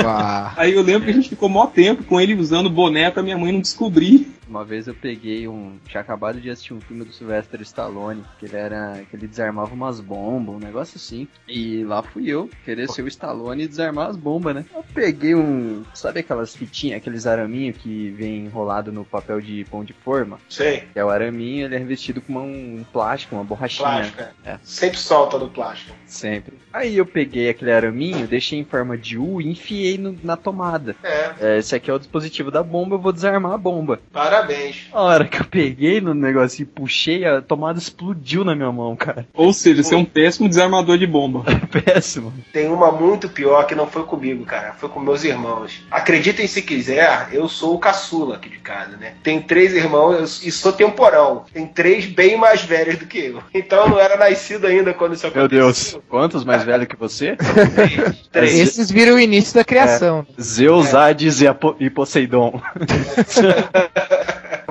Ah, Aí eu lembro que a gente ficou mó tempo com ele usando boné pra minha mãe não descobrir. Uma vez eu peguei um. Tinha acabado de assistir um filme do Sylvester Stallone, que ele era. que ele desarmava umas bombas, um negócio assim. E lá fui eu, querer ser o Stallone e desarmar as bombas, né? Eu peguei um. Sabe aquelas fitinhas, aqueles araminhos que vem enrolado no papel de pão de forma? Sei. Que é o araminho, ele é revestido com uma- um plástico, uma borrachinha. Plástico, é. É. Sempre solta do plástico. Sempre. Aí eu peguei aquele araminho, deixei em forma de U e enfiei no- na tomada. É, É, esse aqui é o dispositivo da bomba, eu vou desarmar a bomba. parabéns. A hora que eu peguei no negócio e puxei, a tomada explodiu na minha mão, cara. Ou seja, você é um péssimo desarmador de bomba. [laughs] Péssimo. Tem uma muito pior que não foi comigo, cara. Foi com meus irmãos. Acreditem se quiser, eu sou o caçula aqui de casa, né? Tem três irmãos e sou temporão. Tem três bem mais velhos do que eu. [laughs] Então eu não era nascido ainda quando isso Meu aconteceu. Deus. Quantos mais velho que você? [laughs] Três. Três. esses viram o início da criação. Zeus, Hades e, Apo- e Poseidon. [laughs]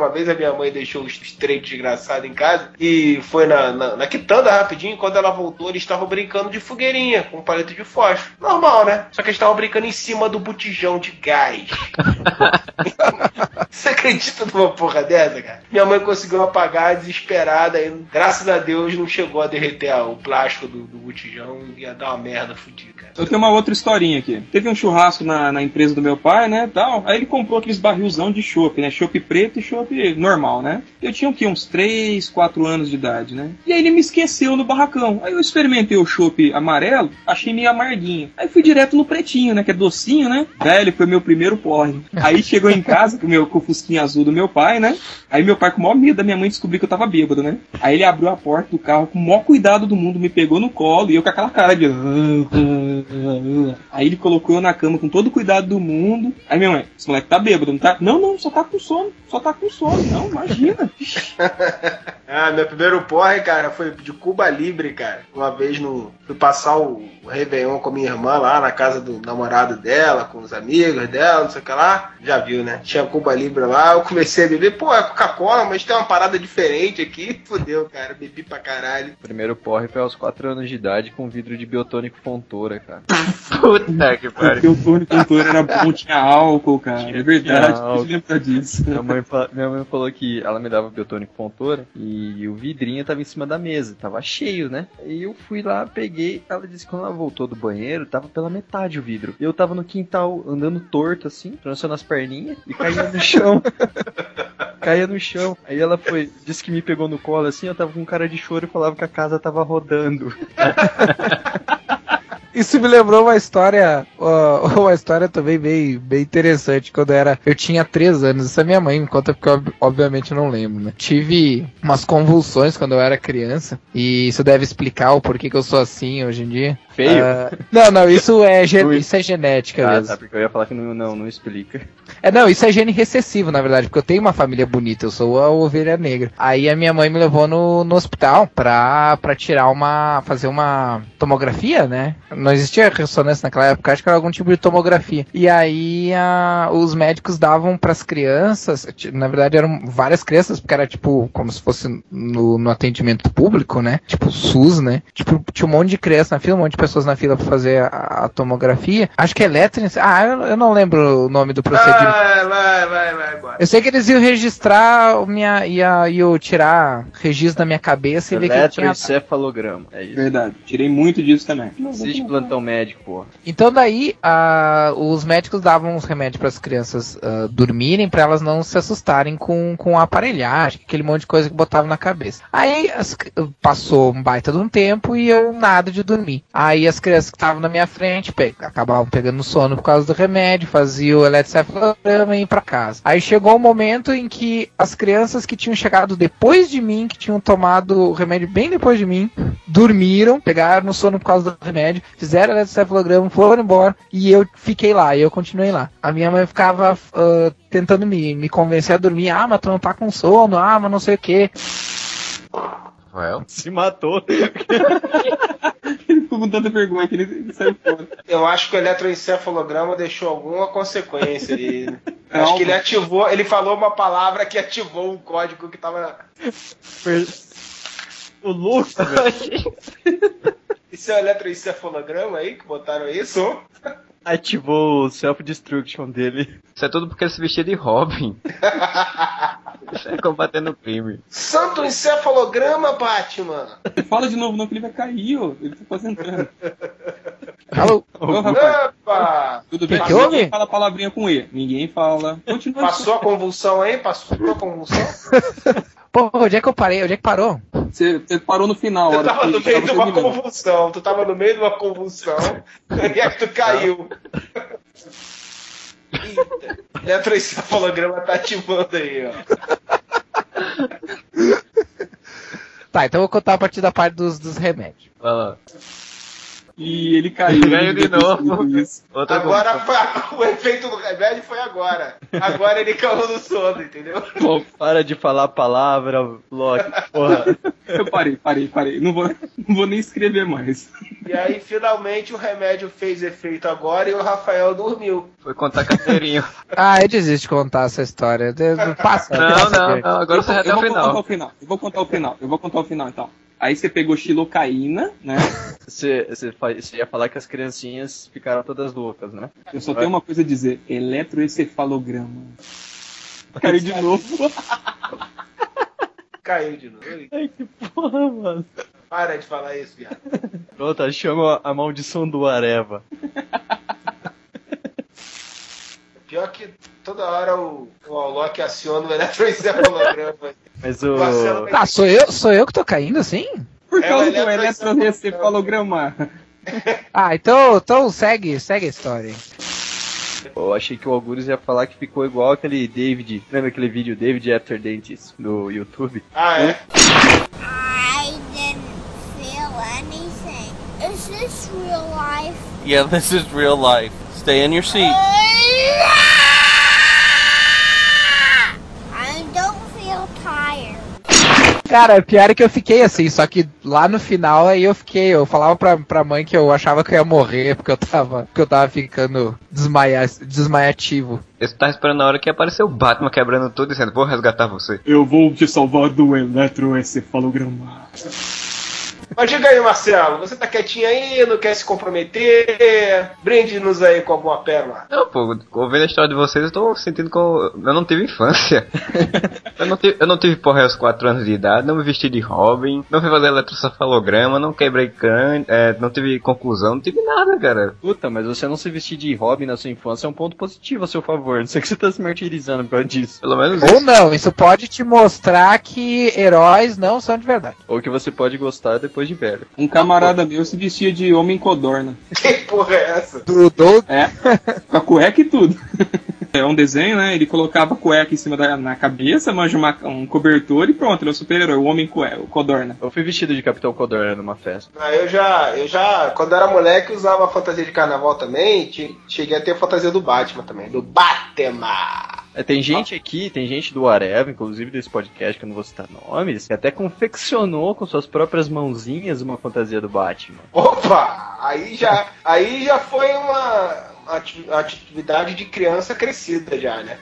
Uma vez a minha mãe deixou os três desgraçados em casa e foi na, na, na quitanda rapidinho. Quando ela voltou, eles estavam brincando de fogueirinha com palito de fósforo. Normal, né? Só que eles estavam brincando em cima do botijão de gás. [laughs] Você acredita numa porra dessa, cara? Minha mãe conseguiu apagar desesperada e graças a Deus não chegou a derreter ah, o plástico do, do botijão e ia dar uma merda fodida, cara. Eu tenho uma outra historinha aqui. Teve um churrasco na, na empresa do meu pai, né, tal. Aí ele comprou aqueles barrilzão de chopp, né, chopp preto e chopp normal, né. Eu tinha o quê? Uns 3, 4 anos de idade, né. E aí ele me esqueceu no barracão. Aí eu experimentei o chopp amarelo, achei meio amarguinho. Aí fui direto no pretinho, né, que é docinho, né. Velho, foi meu primeiro porre. Aí chegou em casa com, meu, com o fusquinho azul do meu pai, né. Aí meu pai, com o maior medo da minha mãe, descobriu que eu tava bêbado, né. Aí ele abriu a porta do carro com o maior cuidado do mundo, me pegou no colo e eu com aquela cara de. Aí ele colocou eu na cama com todo o cuidado do mundo. Aí minha mãe, esse moleque tá bêbado, não tá? Não, não, só tá com sono, só tá com sono. Não, imagina. [laughs] Ah, meu primeiro porre, cara, foi de Cuba Libre, cara. Uma vez no, fui passar o, o Réveillon com minha irmã lá na casa do namorado dela, com os amigos dela, não sei o que lá. Já viu, né? Tinha Cuba Libre lá, eu comecei a beber, pô, é Coca-Cola, mas tem uma parada diferente aqui. [laughs] Fudeu, cara, bebi pra caralho. Primeiro porre foi aos 4 anos de idade com vidro de biotônico Fontoura, cara. Puta que [laughs] pariu. o Tony Cantor era bom, tinha álcool, cara. É verdade, álcool. pode lembrar disso. Minha mãe, minha mãe mãe falou que ela me dava biotônico pontora e o vidrinho tava em cima da mesa, tava cheio, né? E eu fui lá, peguei, ela disse que quando ela voltou do banheiro, tava pela metade o vidro. Eu tava no quintal andando torto assim, trançando as perninhas e caía no chão. [laughs] caía no chão. Aí ela foi, disse que me pegou no colo assim, eu tava com cara de choro e falava que a casa tava rodando. [laughs] Isso me lembrou uma história, [laughs] uma história também bem, bem interessante. Quando eu era, eu tinha 3 anos. Isso a minha mãe me conta porque eu, obviamente não lembro, né? Tive umas convulsões quando eu era criança e isso deve explicar o porquê que eu sou assim hoje em dia. Feio? Ah, não, não, isso é, [laughs] gen- isso é genética Ah, mesmo. tá, porque eu ia falar que não, não, não explica. É, não, isso é gene recessivo, na verdade, porque eu tenho uma família bonita, eu sou a ovelha negra. Aí a minha mãe me levou no, no hospital pra, pra tirar uma. fazer uma tomografia, né? Não existia ressonância naquela época, acho que era algum tipo de tomografia. E aí a- os médicos davam pras crianças, na verdade eram várias crianças, porque era tipo, como se fosse no, no atendimento público, né? Tipo SUS, né? Tipo, tinha um monte de criança na fila, um monte de pessoas na fila pra fazer a, a tomografia. Acho que é elétrica. Ah, eu, eu não lembro o nome do procedimento. Vai, vai, vai, vai agora. Eu sei que eles iam registrar o minha, ia, iam tirar registro da minha cabeça e ver que tinha. Eletroencefalograma. É isso. Verdade. Tirei muito disso também. Existe plantão médico, porra. Então daí ah, os médicos davam uns remédios para as crianças ah, dormirem para elas não se assustarem com, com a aparelhagem, aquele monte de coisa que botavam na cabeça. Aí as passou um baita de um tempo e eu nada de dormir. Aí as crianças que estavam na minha frente pe- acabavam pegando sono por causa do remédio, faziam o eletrocefalograma e iam para casa. Aí chegou um momento em que as crianças que tinham chegado depois de mim, que tinham tomado o remédio bem depois de mim, dormiram, pegaram no sono por causa do remédio, fizeram eletrocefalograma, foram embora e eu fiquei lá, e eu continuei lá. A minha mãe ficava ah, tentando me, me convencer a dormir, ah, mas tu não tá com sono, ah, mas não sei o que. Well, Se matou. [laughs] Com tanta vergonha que ele, saiu fora. Eu acho que o eletroencefalograma deixou alguma consequência aí. [laughs] Acho que ele ativou, ele falou uma palavra que ativou um código que tava. O louco, Isso é o eletroencefalograma aí que botaram isso? Ativou o self-destruction dele. isso é tudo porque ele se vestia de Robin. [laughs] Isso é combatendo o crime. Santo encefalograma, Batman! Fala de novo não que ele vai cair, ó. Ele tá concentrando. Alô? Ô, rapaz, Opa! tudo bem? Que que houve? Ninguém fala palavrinha com E. Ninguém fala. Continua. Passou a convulsão aí? Passou a convulsão? [laughs] Pô, onde é que eu parei? Onde é que parou? Você, você parou no final. Tu tava que no meio de uma terminando. convulsão. Tu tava no meio de uma convulsão. [laughs] E aí tu caiu. [laughs] Eita. Eletroencefalograma tá ativando aí, ó. Tá, então eu vou contar a partir da parte dos, dos remédios. Vai lá. E ele caiu. Caiu de novo. Agora foi, [laughs] o efeito do remédio foi agora. Agora ele caiu no sono, entendeu? Bom, Para de falar a palavra, Loki. Porra. eu parei, parei, parei. Não vou, não vou nem escrever mais. E aí finalmente o remédio fez efeito agora e o Rafael dormiu. Foi contar carteirinho. [laughs] Ah, eu desisto de contar essa história. Passa. Não, passa não, não. Agora você já até eu o vou contar o final. Eu vou contar o final. Eu vou contar o final, então. Aí você pegou xilocaína, né? [laughs] Você, você, fa- você ia falar que as criancinhas ficaram todas loucas, né? Eu só tenho uma coisa a dizer: eletroencefalograma. [laughs] Caiu de novo. [laughs] Caiu de novo. Ai, que porra, mano. Para de falar isso, viado. Pronto, chama a maldição do Areva. Pior que toda hora o, o Alok aciona o eletroencefalograma. Mas o. Marcelo vai- Ah, sou eu, sou eu que tô caindo assim? Por É causa o do eletroencefalograma. eletroencefalograma. Ah, então, então segue, segue a história. Eu achei que o Algures ia falar que ficou igual aquele David. Lembra aquele vídeo David After Dentist do YouTube? Ah, é? I didn't feel anything. Is this real life? Yeah, this is real life. Stay in your seat. I don't feel tired. Cara, pior é que eu fiquei assim, só que lá no final aí eu fiquei, eu falava pra, pra mãe que eu achava que eu ia morrer, porque eu tava, porque eu tava ficando desmaia, desmaiativo. Eu tava esperando a hora que apareceu o Batman quebrando tudo, dizendo, vou resgatar você. Eu vou te salvar do eletroencefalograma. Mas diga aí, Marcelo, você tá quietinho aí, não quer se comprometer? Brinde-nos aí com alguma pérola. Não, pô, ouvindo a história de vocês, eu tô sentindo que eu, eu não tive infância. [laughs] eu, não tive, eu não tive porra aos 4 anos de idade, não me vesti de Robin, não fui fazer eletrocefalograma, não quebrei crânio, é, não tive conclusão, não tive nada, cara. Puta, mas você não se vestir de Robin na sua infância é um ponto positivo a seu favor. Não sei que você tá se martirizando por causa disso. Pelo menos Ou isso. não, isso pode te mostrar que heróis não são de verdade. Ou que você pode gostar depois de velho. Um camarada meu se vestia de homem codorna. Que porra é essa? Do, do, É, com a cueca e tudo. [laughs] É um desenho, né? Ele colocava a cueca em cima da na cabeça, manja uma- um cobertor e pronto, ele é o super-herói, o homem cueca, o codorna. Eu fui vestido de Capitão Codorna numa festa. Ah, eu já, eu já, quando era moleque, usava fantasia de carnaval também. Che- Cheguei a ter a fantasia do Batman também. Do Batman! É, tem gente aqui, tem gente do Areva, inclusive desse podcast, que eu não vou citar nomes, que até confeccionou com suas próprias mãozinhas uma fantasia do Batman. Opa! Aí já, aí já foi uma atividade de criança crescida já, né?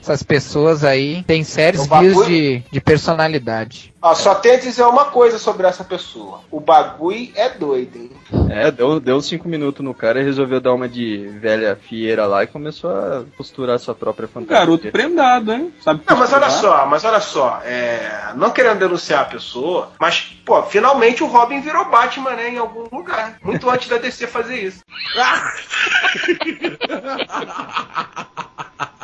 essas pessoas aí têm sérios guios de, de personalidade. Ó, só tenho a dizer uma coisa sobre essa pessoa. O bagulho é doido, hein? É, deu, deu cinco minutos no cara e resolveu dar uma de velha fieira lá e começou a costurar sua própria fantasia. garoto prendado, hein? Sabe Não, mas olha só, mas olha só, é, não querendo denunciar a pessoa, mas, pô, finalmente o Robin virou Batman, né, em algum lugar. Muito antes da DC fazer isso. [laughs]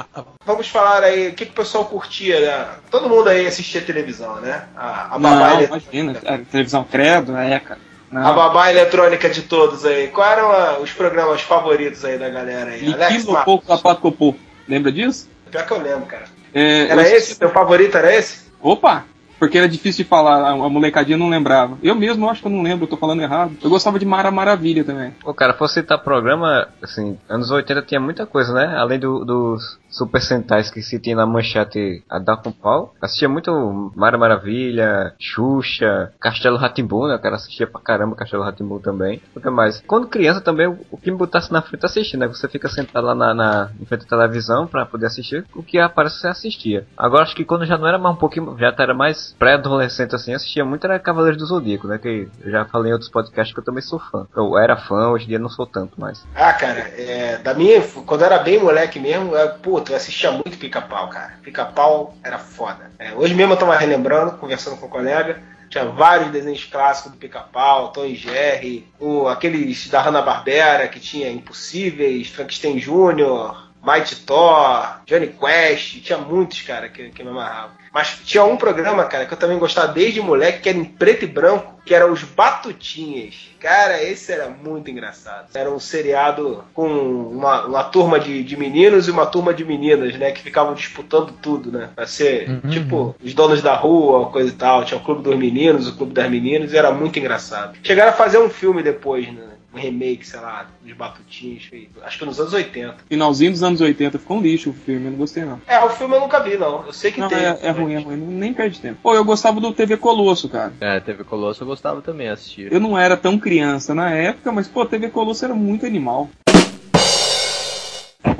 Vamos falar aí, o que, que o pessoal curtia, né? Todo mundo aí assistia televisão, né? A, a babá, Não, ele- imagina, a televisão credo, é, cara. Não. a babá eletrônica de todos aí. Quais eram os programas favoritos aí da galera aí? Alex pouco sapato copô. Lembra disso? Pior que eu lembro, cara. É, Era eu- esse? Teu favorito era esse? Opa! Porque era difícil de falar, a, molecadinha não lembrava. Eu mesmo acho que eu não lembro, eu tô falando errado. Eu gostava de Mara Maravilha também. Pô, cara, fosse citar programa, assim, anos 80 tinha muita coisa, né? Além do- dos Super Sentais que se tinha na manchete a dar com pau. Assistia muito Mara Maravilha, Xuxa, Castelo Ratimbu, né? Cara assistia pra caramba Castelo Ratimbu também. O que mais? Quando criança também, o, que me botasse na frente assistir, né? Você fica sentado lá na, na em frente à televisão pra poder assistir, o que aparece você assistia. Agora acho que quando já não era mais um pouquinho, já era mais pré-adolescente assim, assistia muito era Cavaleiros do Zodíaco, né? Que eu já falei em outros podcasts que eu também sou fã. Eu era fã, hoje em dia não sou tanto mais. Ah, cara, é, da minha, quando eu era bem moleque mesmo, eu, puta, eu assistia muito pica-pau, cara. Pica-pau era foda. É, hoje mesmo eu tava relembrando, conversando com um colega, tinha vários desenhos clássicos do pica-pau, Tom e Jerry, o, aqueles da Hanna-Barbera, que tinha Impossíveis, Frankenstein Jr., Mighty Thor, Johnny Quest, tinha muitos, cara, que, que me amarravam. Mas tinha um programa, cara, que eu também gostava desde moleque, que era em preto e branco, que era os Batutinhas. Cara, esse era muito engraçado. Era um seriado com uma, uma turma de, de meninos e uma turma de meninas, né? Que ficavam disputando tudo, né? Pra ser, Uhum. tipo, os donos da rua, coisa e tal. Tinha o Clube dos Meninos, o Clube das Meninas, e era muito engraçado. Chegaram a fazer um filme depois, né? Um remake, sei lá, dos Batutinhas. foi- Acho que nos anos 80. Finalzinho dos anos 80, ficou um lixo o filme, eu não gostei não. É, o filme eu nunca vi, não. Eu sei que Não, tem. é, é ruim, é ruim, não- nem perde tempo. Pô, eu gostava do TV Colosso, cara. É, TV Colosso eu gostava também, assistir. Eu não era tão criança na época, mas pô, TV Colosso era muito animal.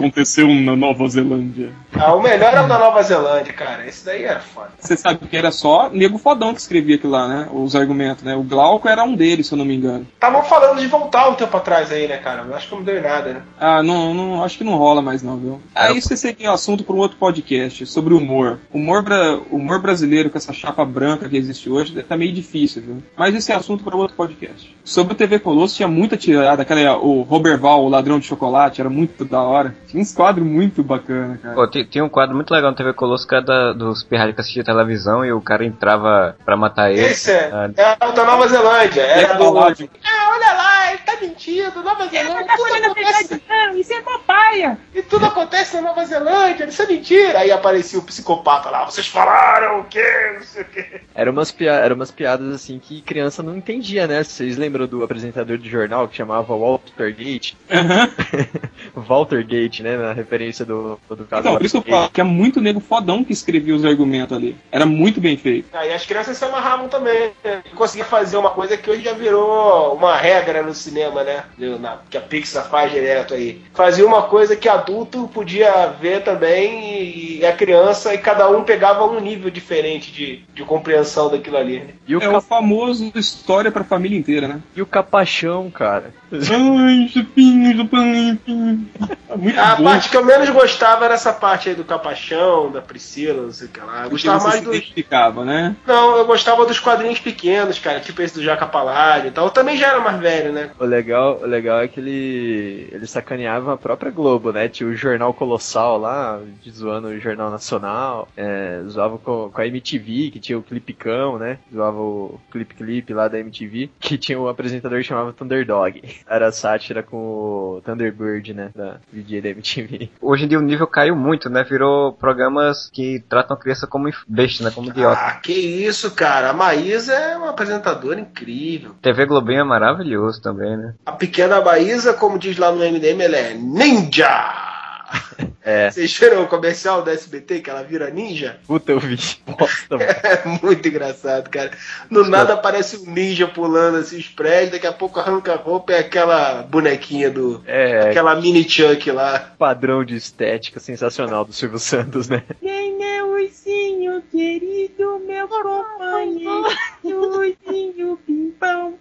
Aconteceu na Nova Zelândia. Ah, o melhor é o da Nova Zelândia, cara. Esse daí era foda. Você sabe que era só nego fodão que escrevia aquilo lá, né? Os argumentos, né? O Glauco era um deles, se eu não me engano. Estavam falando de voltar um tempo atrás aí, né, cara? Eu acho que não deu em nada, né? Ah, não, não, acho que não rola mais não, viu? Aí você seria um assunto para um outro podcast, sobre humor. Humor, bra humor brasileiro com essa chapa branca que existe hoje tá meio difícil, viu? Mas esse é assunto para outro podcast. Sobre o TV Colosso tinha muita tirada, aquela, o Roberval, o ladrão de chocolate, era muito da hora. Tinha uns quadros muito bacana, cara. Pô, ti- tinha um quadro muito legal no TV Colosso que era da, dos pirralhos que assistiam televisão e o cara entrava pra matar ele. Esse é, Ah, é o da Nova Zelândia. Era Era do. Ah, olha lá, ele tá mentindo. Nova Zelândia. [laughs] Acontece, [laughs] Não, isso é papaia. e tudo acontece na Nova Zelândia. Isso é mentira. Aí aparecia o psicopata lá. Vocês falaram o quê? Não sei o quê. Era umas, pia era umas piadas assim que criança não entendia, né? Vocês lembram do apresentador de jornal que chamava Walter Gate? Aham. [laughs] Walter Gate, né? Na referência do, do caso Então, por isso que eu falo que é muito nego fodão que escrevia os argumentos ali. Era muito bem feito. Aí as crianças se amarravam também. né? E conseguia fazer uma coisa que hoje já virou uma regra no cinema, né? Na- que a Pixar faz direto aí. Fazia uma coisa que adulto podia ver também e, e a criança, e cada um pegava um nível diferente de, de compreensão daquilo ali. né? E o, É cap- o famoso história pra família inteira, né? e o capachão, cara. Ai, chupinho, chupinho, chupinho. [laughs] Muito A bom. parte que eu menos gostava era essa parte aí do capachão, da Priscila, não sei o que lá. Eu gostava você mais se dos. identificava, né? Não, eu gostava dos quadrinhos pequenos, cara, tipo esse do Jaca Paládio e tal. Eu também já era mais velho, né? O legal, o legal é que ele, ele sacaneava a própria Globo, né? Tinha o Jornal Colossal lá, zoando o Jornal Nacional, é, zoava com, com a MTV, que tinha o Clipicão, né? Zoava o Clip Clip lá da MTV, que tinha um apresentador que chamava Thunderdog. Era sátira com o Thunderbird, né? Da DJ da MTV. Hoje em dia o nível caiu muito, né? Virou programas que tratam a criança como besta, né? Como idiota. Ah, que isso, cara. A Maísa é uma apresentadora incrível. TV Globinho é maravilhoso também, né? A pequena Maísa, como diz lá no MDM, ela é ninja! [laughs] É. Vocês viram o comercial da SBT que ela vira ninja? Puta, eu vi. Bosta. [laughs] É muito engraçado, cara. Do nada aparece um ninja pulando assim os prédios, daqui a pouco arranca a roupa e é aquela bonequinha do. É, Aquela mini Chuck lá. padrão de estética sensacional do Silvio Santos, né? Quem o ursinho querido, meu companheiro? Ursinho pimpão.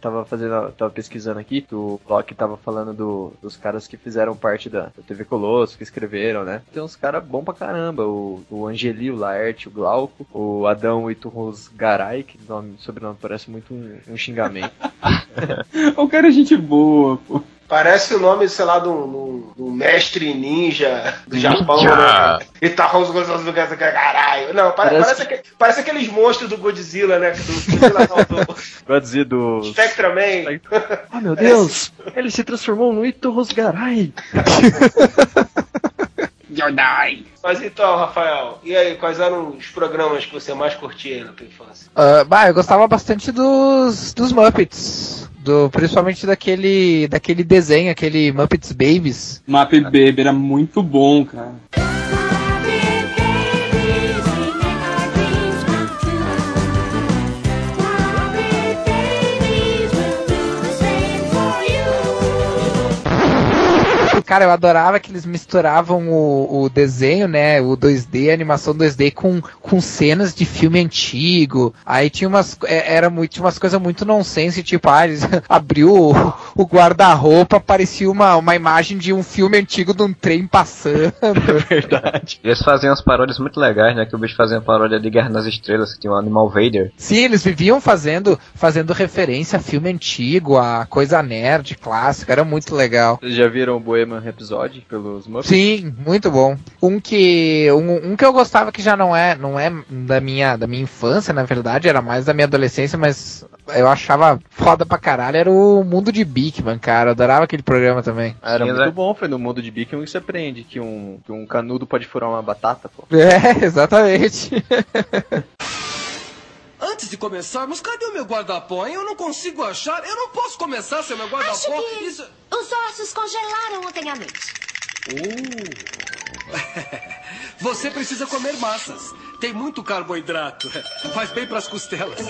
Tava fazendo, tava pesquisando aqui, o Block tava falando do- dos caras que fizeram parte da, da TV Colosso, que escreveram, né? Tem uns caras bons pra caramba, o, o Angeli, o Laerte, o Glauco, o Adão Iturros Garay, que nome, sobrenome parece muito um, um xingamento. O [laughs] [laughs] cara é gente boa, pô. Parece o nome, sei lá, do, do, do mestre ninja do Japão, né? Itaús gostoso do caralho. Não, pare- Parece- parece, parece aqueles monstros do Godzilla, né? Do Godzilla não, do [laughs] Godzilla do... Spectraman. Oh meu Deus! [laughs] Ele se transformou no [laughs] Iturros Garay! Mas então, Rafael, e aí, quais eram os programas que você mais curtia aí na tua infância? Ah, bah, eu gostava bastante dos, dos Muppets. Do, principalmente daquele, daquele desenho, aquele Muppets Babies. Map Baby era muito bom, cara. Cara, eu adorava que eles misturavam o, o desenho, né? O 2D, a animação 2D com, com cenas de filme antigo. Aí tinha umas. é, Era muito, tinha umas coisas muito nonsense, tipo, ah, eles [laughs] abriu o, o guarda-roupa, parecia uma, uma imagem de um filme antigo de um trem passando. [laughs] Verdade. E eles faziam umas paródias muito legais, né? Que o bicho fazia paródia de Guerra nas Estrelas, que tinha o Animal Vader. Sim, eles viviam fazendo, fazendo referência a filme antigo, a coisa nerd, clássica, era muito legal. Vocês já viram o Bohemian Rhapsody pelos Muppets? Sim, muito bom. Um que um, um que eu gostava que já não é não é da minha da minha infância, na verdade, era mais da minha adolescência, mas eu achava foda pra caralho, era o Mundo de Bigman, cara. Eu adorava aquele programa também. Era Sim, muito né? bom, foi no mundo de Beacon que você aprende que um, que um canudo pode furar uma batata, pô. [laughs] É, exatamente. [laughs] Antes de começarmos, cadê o meu guarda-pó? Eu não consigo achar. Eu não posso começar sem meu Acho guarda-pó. que Isso. os ossos congelaram ontem à noite. [laughs] Você precisa comer massas. Tem muito carboidrato. Faz bem pras costelas.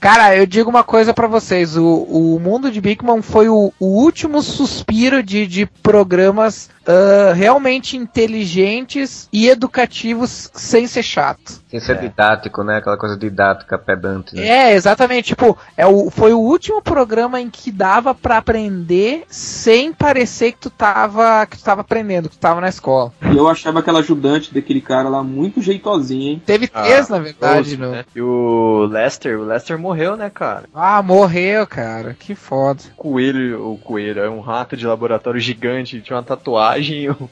Cara, eu digo uma coisa pra vocês, o, o Mundo de Bigman foi o, o último suspiro de, de programas ah, realmente inteligentes e educativos sem ser chato. Sem ser didático, né? Aquela coisa didática, pedante, né? É, exatamente. Tipo, é o, foi o último programa em que dava pra aprender sem parecer que tu tava, que tu tava aprendendo, que tu tava na escola. E eu achava aquela ajudante daquele cara lá muito jeitosinha, hein? Teve três, na verdade. Né? E o Lester, o Lester morreu, né, cara? Ah, morreu, cara. Que foda. Coelho, o coelho, é um rato de laboratório gigante, tinha uma tatuagem um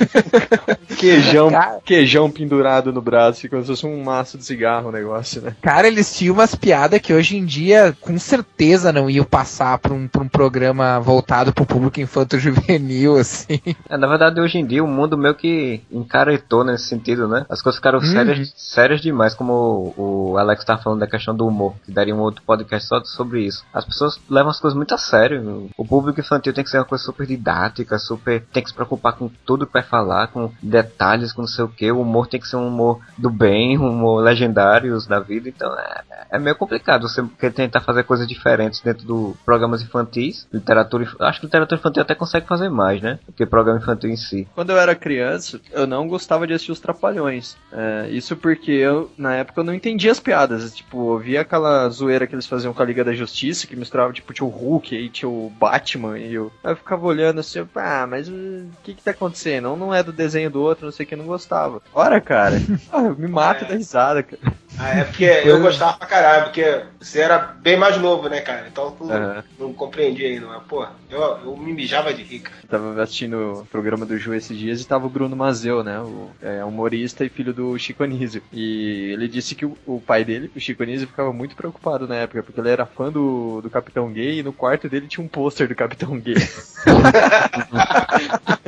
[laughs] queijão, Cara. queijão pendurado no braço, como se fosse um maço de cigarro o negócio, né? Cara, eles tinham umas piadas que hoje em dia com certeza não iam passar pra um, pra um programa voltado pro público infanto-juvenil, [laughs] assim. É, na verdade, hoje em dia o mundo meio que encaretou nesse sentido, né? As coisas ficaram sérias, sérias demais, como o, o Alex tá falando da questão do humor, que daria um outro podcast só sobre isso. As pessoas levam as coisas muito a sério. O público infantil tem que ser uma coisa super didática, super. tem que se preocupar com tudo que vai falar com detalhes, com não sei o que. O humor tem que ser um humor do bem, um humor legendários da vida. Então é, é meio complicado você tentar fazer coisas diferentes dentro do programas infantis. Literatura, acho que literatura infantil até consegue fazer mais, né? Do que programa infantil em si. Quando eu era criança, eu não gostava de assistir os Trapalhões. É, isso porque eu, na época, eu não entendia as piadas. Tipo, eu via aquela zoeira que eles faziam com a Liga da Justiça, que misturava, tipo, tinha o Hulk e tinha o Batman. E eu, eu ficava olhando assim, ah, mas o que que tá acontecendo? Um não é do desenho do outro, não sei o que, eu não gostava. Ora, cara, [laughs] ah, eu me mato É. da risada, cara. Ah, é porque eu gostava pra caralho, porque você era bem mais novo, né, cara? Então tu Aham. não compreendia ainda, mas, porra, eu, eu me mijava de rica. Eu tava assistindo o programa do Ju esses dias e tava o Bruno Mazeu, né? O é, humorista e filho do Chico Anísio. E ele disse que o, o pai dele, o Chico Anísio, ficava muito preocupado na época, porque ele era fã do, do Capitão Gay e no quarto dele tinha um pôster do Capitão Gay. [laughs]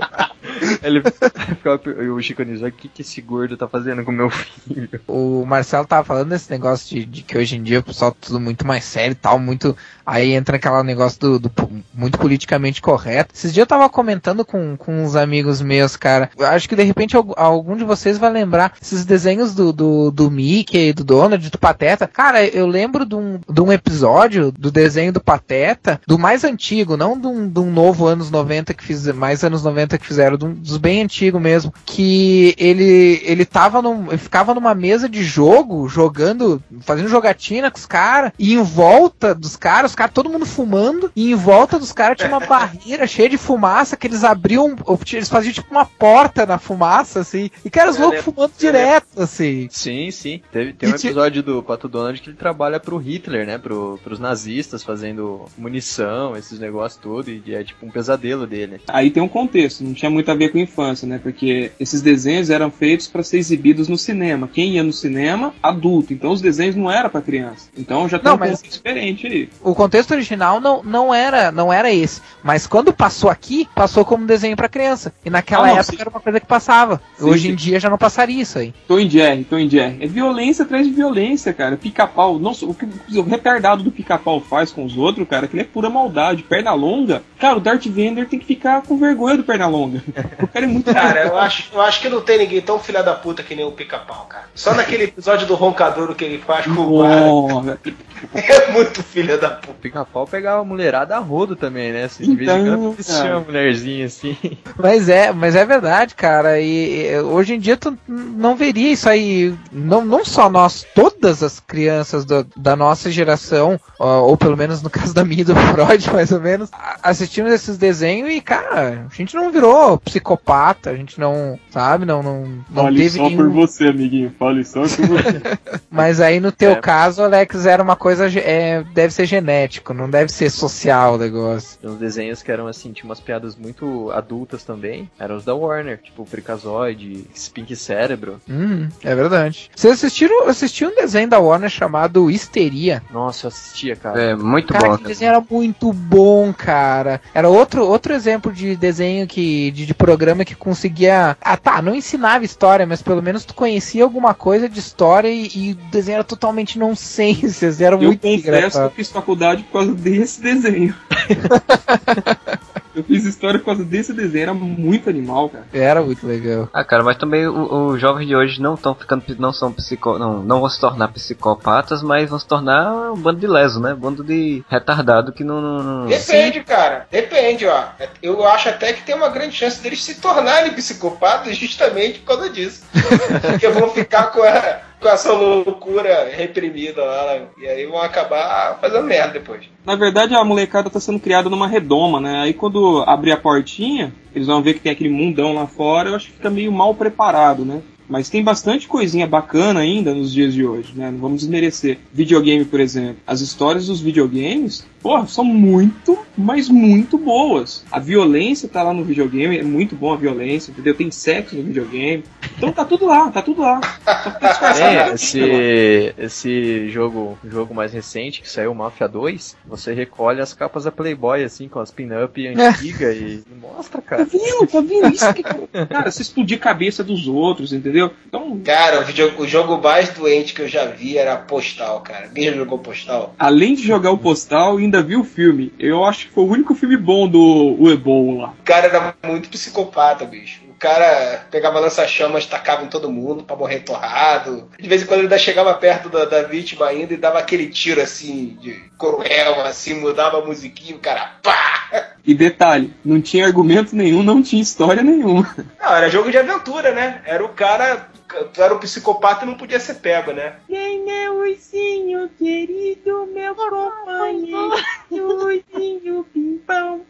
ele ficava, o Chico Anísio, o que, que esse gordo tá fazendo com meu filho? O Marcelo tava falando desse negócio de, de que hoje em dia o pessoal tá tudo muito mais sério e tal, muito. Aí entra aquele negócio do, do muito politicamente correto. Esses dias eu tava comentando com, com uns amigos meus, cara. Eu acho que de repente algu- algum de vocês vai lembrar esses desenhos do, do, do Mickey, do Donald, do Pateta. Cara, eu lembro de um, de um episódio do desenho do Pateta, do mais antigo, não de um, de um novo anos 90 que fiz, mais anos 90 que fizeram, um- dos bem antigos mesmo, que ele ele tava num, ele ficava numa mesa de jogo, jogando, fazendo jogatina com os caras, e em volta dos caras, os caras todo mundo fumando, e em volta dos caras tinha uma [laughs] barreira cheia de fumaça que eles abriam, eles faziam tipo uma porta na fumaça assim, e cara, os Eu loucos fumando eu direto assim. Sim, sim. Teve, tem um E ti- episódio do Pato Donald que ele trabalha pro Hitler, né? Pro, pros nazistas fazendo munição, esses negócios tudo, e é tipo um pesadelo dele. Aí tem um contexto, não tinha muito a ver com infância, né? Porque esses desenhos eram feitos para ser exibidos no cinema. Quem ia no cinema, adulto. Então os desenhos não eram para criança. Então já tem Não, um contexto diferente aí. O contexto original não, não era não era esse, mas quando passou aqui, passou como desenho pra criança. E naquela Ah, não, época sim. era uma coisa que passava. Sim, Hoje sim. em dia já não passaria isso aí. Tom e Jerry, Tom e Jerry. É violência atrás de violência, cara. Pica-pau. Nossa, o que o retardado do pica-pau faz com os outros, cara, que é pura maldade. Perna longa. Cara, o Darth Vader tem que ficar com vergonha do perna longa. O cara é muito [laughs] Cara, eu acho, eu acho que não tem ninguém tão filha da puta que nem o pica-pau, cara. Só naquele episódio do roncadouro que ele faz com o cara. Nossa, [laughs] É muito filha da puta. O pica-pau pegava a mulherada a rodo também, né? Assim, de vez em Então, quando uma mulherzinha assim. [laughs] Mas é, mas é verdade, cara. E, e, hoje em dia tu não veria isso aí. Não, não só nós, todas as crianças do- da nossa geração, ó, ou pelo menos no [laughs] caso da minha e do Freud, mais ou menos, assistimos esses desenhos e, cara, a gente não virou psicopata, a gente não, sabe, não, não, não Fale teve só nenhum- por você, amiguinho. Fale só por você. [laughs] Mas aí no teu É. caso, Alex, era uma coisa, é, deve ser genético, não deve ser social o negócio. Tem uns desenhos que eram assim, tinha umas piadas muito adultas também. Eram os da Warner, tipo Freakazoid, Spink Cérebro. Hum, é verdade. Vocês assistiram, assistiram um desenho da Warner chamado Histeria? Nossa, eu assistia, cara. É muito Cara, bom. que desenho era muito bom, cara. Era outro, outro exemplo de desenho que de, de programa que conseguia. Ah, tá, não ensinava história, mas pelo menos tu conhecia alguma coisa de história e, e o desenho era totalmente nonsense. Era Eu muito confesso que eu fiz faculdade por causa desse desenho. [laughs] eu fiz história por causa desse desenho. Era muito animal, cara. Era muito legal. Ah, cara, mas também os jovens de hoje não estão ficando, não são psico, não, não vão se tornar psicopatas, mas vão se tornar um bando de leso, né? Um bando de retardado que não, não, não- Depende, cara. Depende, ó. Eu acho até que tem uma grande chance deles se tornarem psicopatas justamente por causa disso. [laughs] Porque vão ficar com, a, com essa loucura reprimida lá. E aí vão acabar fazendo merda depois. Na verdade, a molecada tá sendo criada numa redoma, né? Aí quando abrir a portinha, eles vão ver que tem aquele mundão lá fora, eu acho que fica meio mal preparado, né? Mas tem bastante coisinha bacana ainda nos dias de hoje, né? Não vamos desmerecer. Videogame, por exemplo. As histórias dos videogames, porra, são muito, mas muito boas. A violência tá lá no videogame, é muito bom a violência, entendeu? Tem sexo no videogame. Então tá tudo lá, tá tudo lá. Só que tá É, esse, esse jogo, jogo mais recente que saiu, Mafia 2, você recolhe as capas da Playboy, assim, com as pin-up antigas e mostra, Tá cara. vendo? Tá vendo? Isso que, [laughs] cara, você explodir a cabeça dos outros, entendeu? Então, Cara, o, video- o jogo mais doente que eu já vi era Postal, cara. Quem já jogou Postal? além de jogar o postal, ainda vi o filme. Eu acho que foi o único filme bom do Uebol lá. O cara era muito psicopata, bicho. O cara pegava lança-chamas, tacava em todo mundo pra morrer torrado. De vez em quando ele ainda chegava perto da, da vítima ainda e dava aquele tiro assim, de cruel, assim, mudava a musiquinha, o cara pá! E detalhe, não tinha argumento nenhum, não tinha história nenhuma. Não, era jogo de aventura, né? Era o cara. Tu era um psicopata e não podia ser pego, né? Quem é o ursinho querido, meu companheiro? Ursinho pimpão.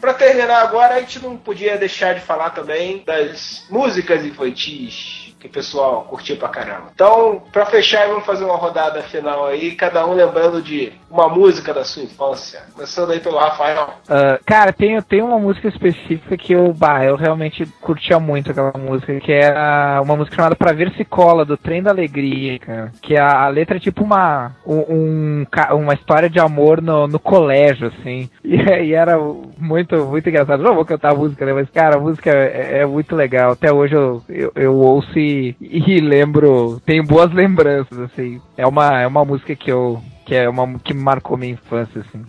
Pra terminar agora, a gente não podia deixar de falar também das músicas infantis que o pessoal curtiu pra caramba. Então, pra fechar, vamos fazer uma rodada final aí, cada um lembrando de uma música da sua infância. Começando aí pelo Rafael. Ah, cara, tem, tem uma música específica que eu, bah, eu realmente curtia muito aquela música, que era uma música chamada Pra Ver Se Cola, do Trem da Alegria, cara. Que a, a letra é tipo uma, um, um uma história de amor no, no colégio, assim. [laughs] E, e era muito, muito engraçado. Não vou cantar a música, né? Mas, cara, a música é, é muito legal. Até hoje eu, eu, eu ouço e, e lembro, tenho boas lembranças, assim. É uma, é uma música que eu, que é uma, que marcou minha infância, assim.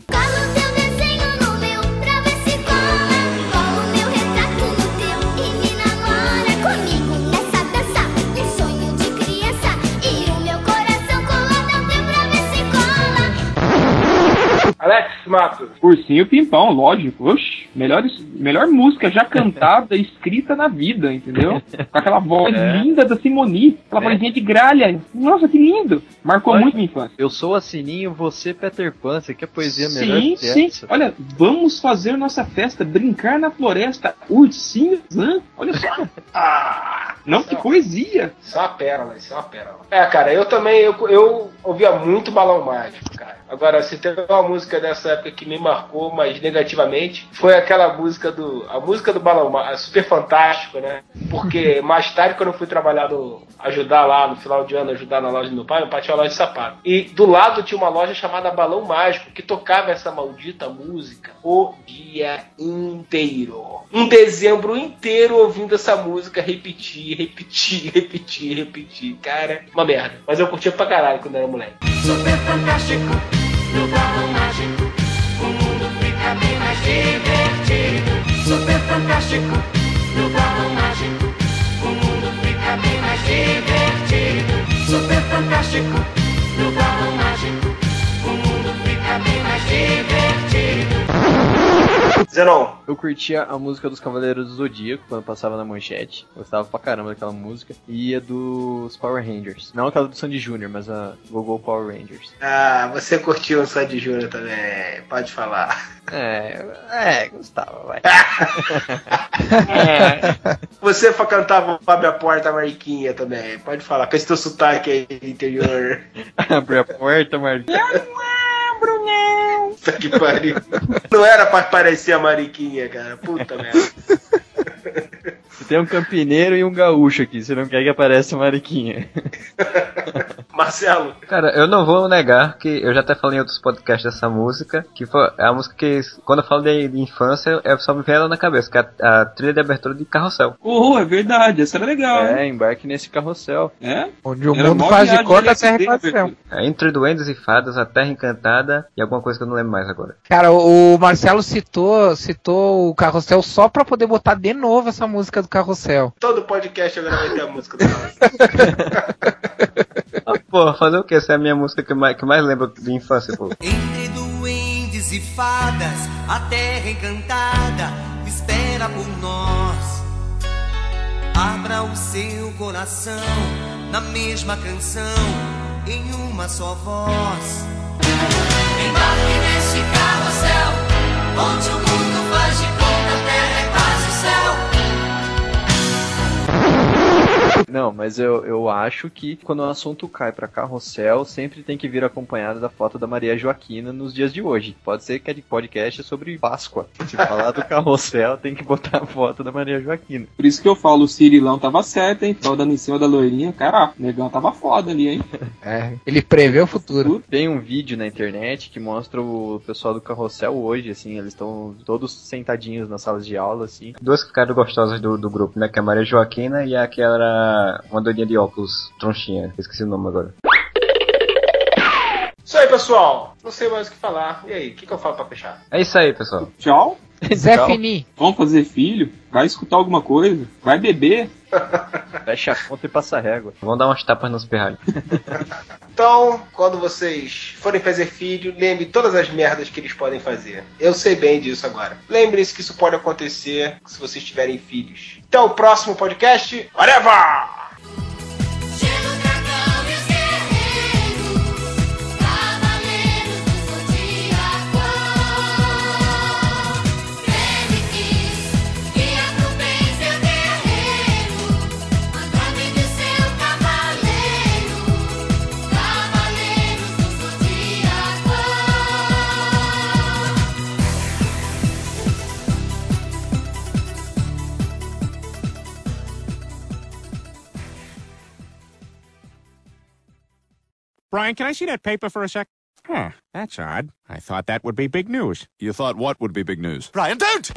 Alex Matos. Ursinho Pimpão, lógico. Oxi, melhor, melhor música já [laughs] cantada, escrita na vida, entendeu? Com aquela voz É. linda da Simoni, aquela É. vozinha de gralha. Nossa, que lindo! Marcou Olha, muito minha infância. Eu sou a Sininho, você Peter Pan. Você quer poesia melhor Sim, que sim. essa? Olha, vamos fazer nossa festa, brincar na floresta. Ursinho, hã? Olha só. [laughs] Ah, não, que poesia. Isso é uma pérola, isso é uma pérola. É, cara, eu também, eu, eu ouvia muito Balão Mágico, cara. Agora, se tem uma música dessa época que me marcou, mas negativamente, foi aquela música do. A música do Balão Mágico, super fantástico, né? Porque [laughs] mais tarde, quando eu fui trabalhar no. ajudar lá no final de ano, ajudar na loja do meu pai, meu pai tinha uma loja de sapato. E do lado tinha uma loja chamada Balão Mágico, que tocava essa maldita música o dia inteiro. Um dezembro inteiro ouvindo essa música, repetir, repetir, [laughs] repetir, repetir. Cara, uma merda. Mas eu curtia pra caralho quando era moleque. Super fantástico, no balão mágico, o mundo fica bem mais divertido. Super fantástico, no balão mágico, o mundo fica bem mais divertido. Super fantástico, no balão mágico, o mundo fica bem mais divertido. Zenon. Eu curtia a música dos Cavaleiros do Zodíaco quando passava na manchete. Gostava pra caramba daquela música. E a dos Power Rangers. Não aquela do Sandy Jr., mas a Google Power Rangers. Ah, você curtiu o Sandy Júnior também. Pode falar. É, é, gostava, vai. [laughs] Você fa- cantava o Abre a Porta Mariquinha também. Pode falar. Com esse teu sotaque aí do interior. [laughs] Abre a porta, Marquinhos. Não. Puta que pariu. Não era pra parecer a Mariquinha, cara. Puta merda. Você tem um campineiro e um gaúcho aqui, você não quer que apareça a Mariquinha. [laughs] Marcelo. Cara, eu não vou negar que eu já até falei em outros podcasts dessa música, que foi é a música que, quando eu falo de, de infância, eu só me vem ela na cabeça, que é a, a trilha de abertura de Carrossel. Oh, é verdade, essa era legal. É, embarque nesse carrossel. É? Onde o Era mundo faz de conta, a terra céu. É Entre Duendes e Fadas, A Terra Encantada e alguma coisa que eu não lembro mais agora. Cara, o Marcelo citou, citou o Carrossel só pra poder botar de novo essa música do Carrossel. Todo podcast agora vai ter a música do Ah, Pô, fazer o que? Essa é a minha música que mais, que mais lembro de infância, pô. Entre duendes e fadas, a terra encantada espera por nós. Abra o seu coração na mesma canção, em uma só voz. Embarque neste carrossel, onde o mundo Não, mas eu, eu acho que quando o assunto cai pra carrossel, sempre tem que vir acompanhado da foto da Maria Joaquina nos dias de hoje. Pode ser que é de podcast sobre Páscoa. Se falar do carrossel, tem que botar a foto da Maria Joaquina. Por isso que eu falo, o Cirilão tava certo, hein? Dando em cima da loirinha. Cara, o negão tava foda ali, hein? [laughs] É, ele prevê o futuro. Tem um vídeo na internet que mostra o pessoal do carrossel hoje, assim, eles estão todos sentadinhos nas salas de aula, assim. Duas que ficaram gostosas do, do grupo, né? Que é a Maria Joaquina e aquela. Uma doidinha de óculos, tronchinha. Esqueci o nome agora. Isso aí, pessoal. Não sei mais o que falar. E aí, o que, que eu falo pra fechar? É isso aí, pessoal. Tchau. Zé Fini. Vamos fazer filho? Vai escutar alguma coisa? Vai beber? [laughs] Fecha a conta e passa a régua. Vamos dar umas tapas nos pirralhos. [laughs] Então, quando vocês forem fazer filho, lembre todas as merdas que eles podem fazer. Eu sei bem disso agora. Lembre-se que isso pode acontecer se vocês tiverem filhos. Até o próximo podcast. Whatever! Brian, can I see that paper for a sec? Huh, that's odd. I thought that would be big news. You thought what would be big news? Brian, don't!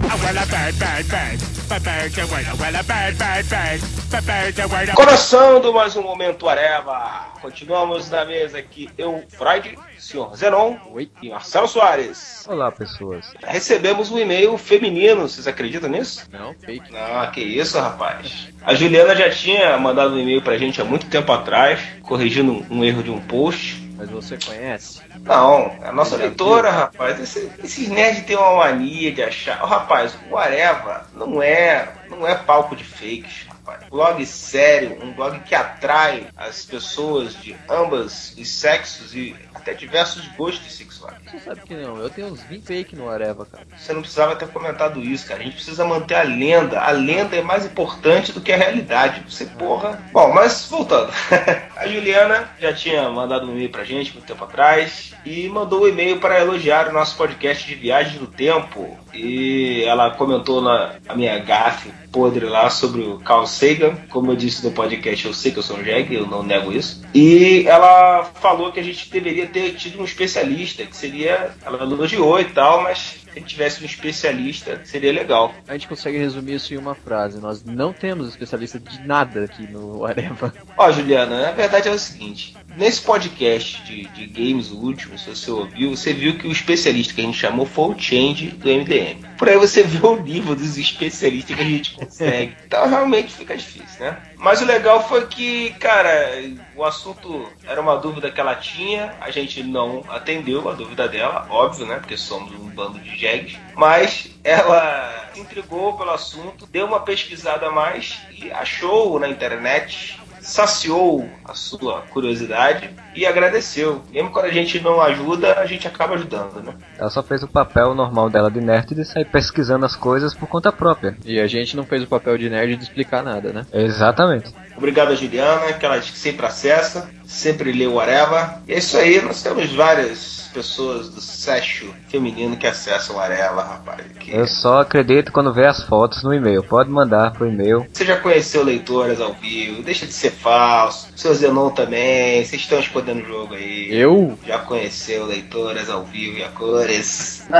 Começando mais um Momento Areva. Continuamos na mesa aqui, eu, Freud, senhor Zenon e Marcelo Soares. Olá, pessoas. Recebemos um e-mail feminino, vocês acreditam nisso? Não, fake. Não, que isso, rapaz. A Juliana já tinha mandado um e-mail pra gente há muito tempo atrás, corrigindo um erro de um post. Mas você conhece? Não, é a nossa leitora, rapaz. Esse- esses nerds têm uma mania de achar. Ô, rapaz, o Areva não é, não é palco de fakes, rapaz. Blog sério, um blog que atrai as pessoas de ambas os sexos e até diversos gostos sexuais. Você sabe que não, eu tenho uns 20 fake no Areva, cara. Você não precisava ter comentado isso, cara. A gente precisa manter a lenda. A lenda é mais importante do que a realidade. Você, porra. Bom, mas voltando. [laughs] a Juliana já tinha mandado um e-mail pra gente muito tempo atrás e mandou um e-mail para elogiar o nosso podcast de viagem no tempo. E ela comentou na a minha gafe podre lá sobre o Carl Sagan. Como eu disse no podcast, eu sei que eu sou um jegue, eu não nego isso. E ela falou que a gente deveria ter tido um especialista, que seria. Ela elogiou e tal, mas se tivesse um especialista, seria legal. A gente consegue resumir isso em uma frase. Nós não temos especialista de nada aqui no Areva. Ó, Juliana, a verdade é o seguinte: nesse podcast de, de games, o último, se você ouviu, você viu que o especialista que a gente chamou foi o Change do MDM. Por aí você vê o nível dos especialistas que a gente consegue. [laughs] Então realmente fica difícil, né? Mas o legal foi que, cara, o assunto era uma dúvida que ela tinha, a gente não atendeu a dúvida dela, óbvio, né? Porque somos um bando de jegues. Mas ela se intrigou pelo assunto, deu uma pesquisada a mais e achou na internet saciou a sua curiosidade e agradeceu. Mesmo quando a gente não ajuda, a gente acaba ajudando, né? Ela só fez o papel normal dela de nerd de sair pesquisando as coisas por conta própria. E a gente não fez o papel de nerd de explicar nada, né? Exatamente. Obrigado a Juliana, que ela sempre acessa, sempre lê o Areva. E é isso aí, nós temos várias pessoas do sexo feminino que acessam o Areva, rapaz. Que... Eu só acredito quando vê as fotos no e-mail. Pode mandar pro e-mail. Você já conheceu leitoras ao vivo, deixa de ser falso. Seu Zenon também, vocês estão escondendo o jogo aí. Eu? Já conheceu leitoras ao vivo e a cores. [laughs]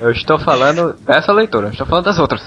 Eu estou falando dessa leitora, eu estou falando das outras.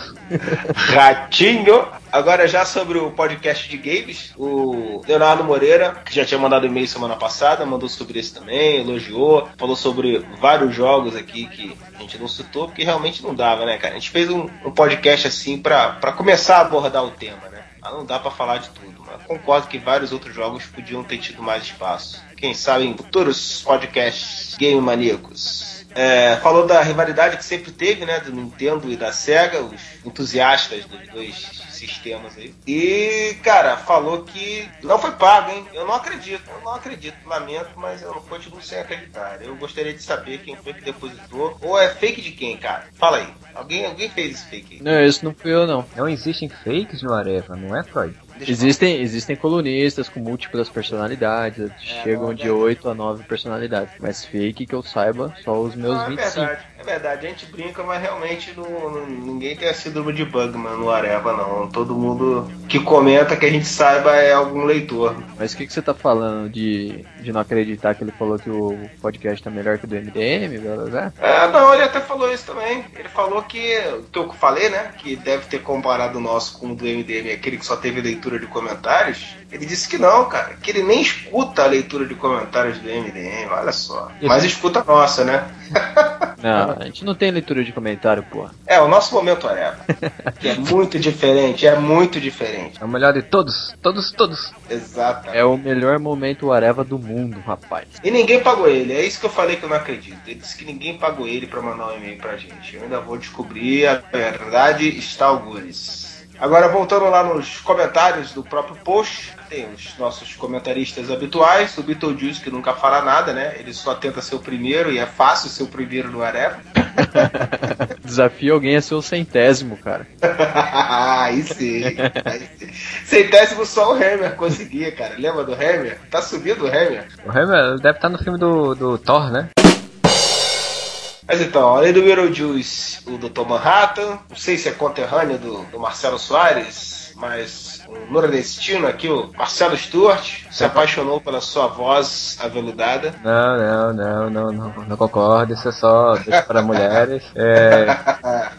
Ratinho! Agora já sobre o podcast de games, o Leonardo Moreira, que já tinha mandado e-mail semana passada, mandou sobre esse também, elogiou, falou sobre vários jogos aqui que a gente não citou, porque realmente não dava, né, cara? A gente fez um, um podcast assim pra começar a abordar o tema, né? Mas não dá pra falar de tudo, mas concordo que vários outros jogos podiam ter tido mais espaço. Quem sabe em futuros podcasts game maníacos. É, falou da rivalidade que sempre teve, né, do Nintendo e da Sega, os entusiastas dos dois sistemas aí. E, cara, falou que não foi pago, hein? Eu não acredito, eu não acredito, lamento, mas eu não continuo sem acreditar. Eu gostaria de saber quem foi que depositou. Ou é fake de quem, cara? Fala aí. Alguém, alguém fez esse fake aí? Não, isso não fui eu, não. Não existem fakes no Areva, não é, Freud? Existem, existem colunistas com múltiplas personalidades, chegam não, de é 8 a 9 personalidades. Mas fake que eu saiba, só os meus Não, é 25. verdade, é verdade. A gente brinca, mas realmente não, não- ninguém tem a síndrome de Bugman no Areva, não. Todo mundo que comenta que a gente saiba é algum leitor. Mas o que, que você tá falando de, de não acreditar que ele falou que o podcast tá melhor que o do MDM, blá? É, não, ele até falou isso também. Ele falou que, que eu falei, né? Que deve ter comparado o nosso com o do MDM, aquele que só teve leitura de comentários. Ele disse que não, cara. Que ele nem escuta a leitura de comentários do MDM, olha só. Mas escuta a nossa, né? [laughs] Não, a gente não tem leitura de comentário, porra. É, o nosso momento Areva. que é muito diferente, é muito diferente. É o melhor de todos, todos, todos. Exato. É o melhor momento Areva do mundo, rapaz. E ninguém pagou ele, é isso que eu falei que eu não acredito. Ele disse que ninguém pagou ele pra mandar um e-mail pra gente. Eu ainda vou descobrir, a verdade está algures. Agora, voltando lá nos comentários do próprio post, tem os nossos comentaristas habituais, o Beetlejuice, que nunca fala nada, né? Ele só tenta ser o primeiro e é fácil ser o primeiro no Areva. [laughs] Desafio alguém a ser o centésimo, cara. [laughs] aí sim. Aí sim. Centésimo só o Hammer conseguia, cara. Lembra do Hammer? Tá subindo o Hammer? O Hammer deve estar no filme do, do Thor, né? Mas então, além do Beetlejuice, o Dr. Manhattan, não sei se é conterrâneo do, do Marcelo Soares, mas um nordestino aqui, o Marcelo Stuart, se apaixonou pela sua voz aveludada. Não, não, não, não, não, não concordo. Isso é só para mulheres. É,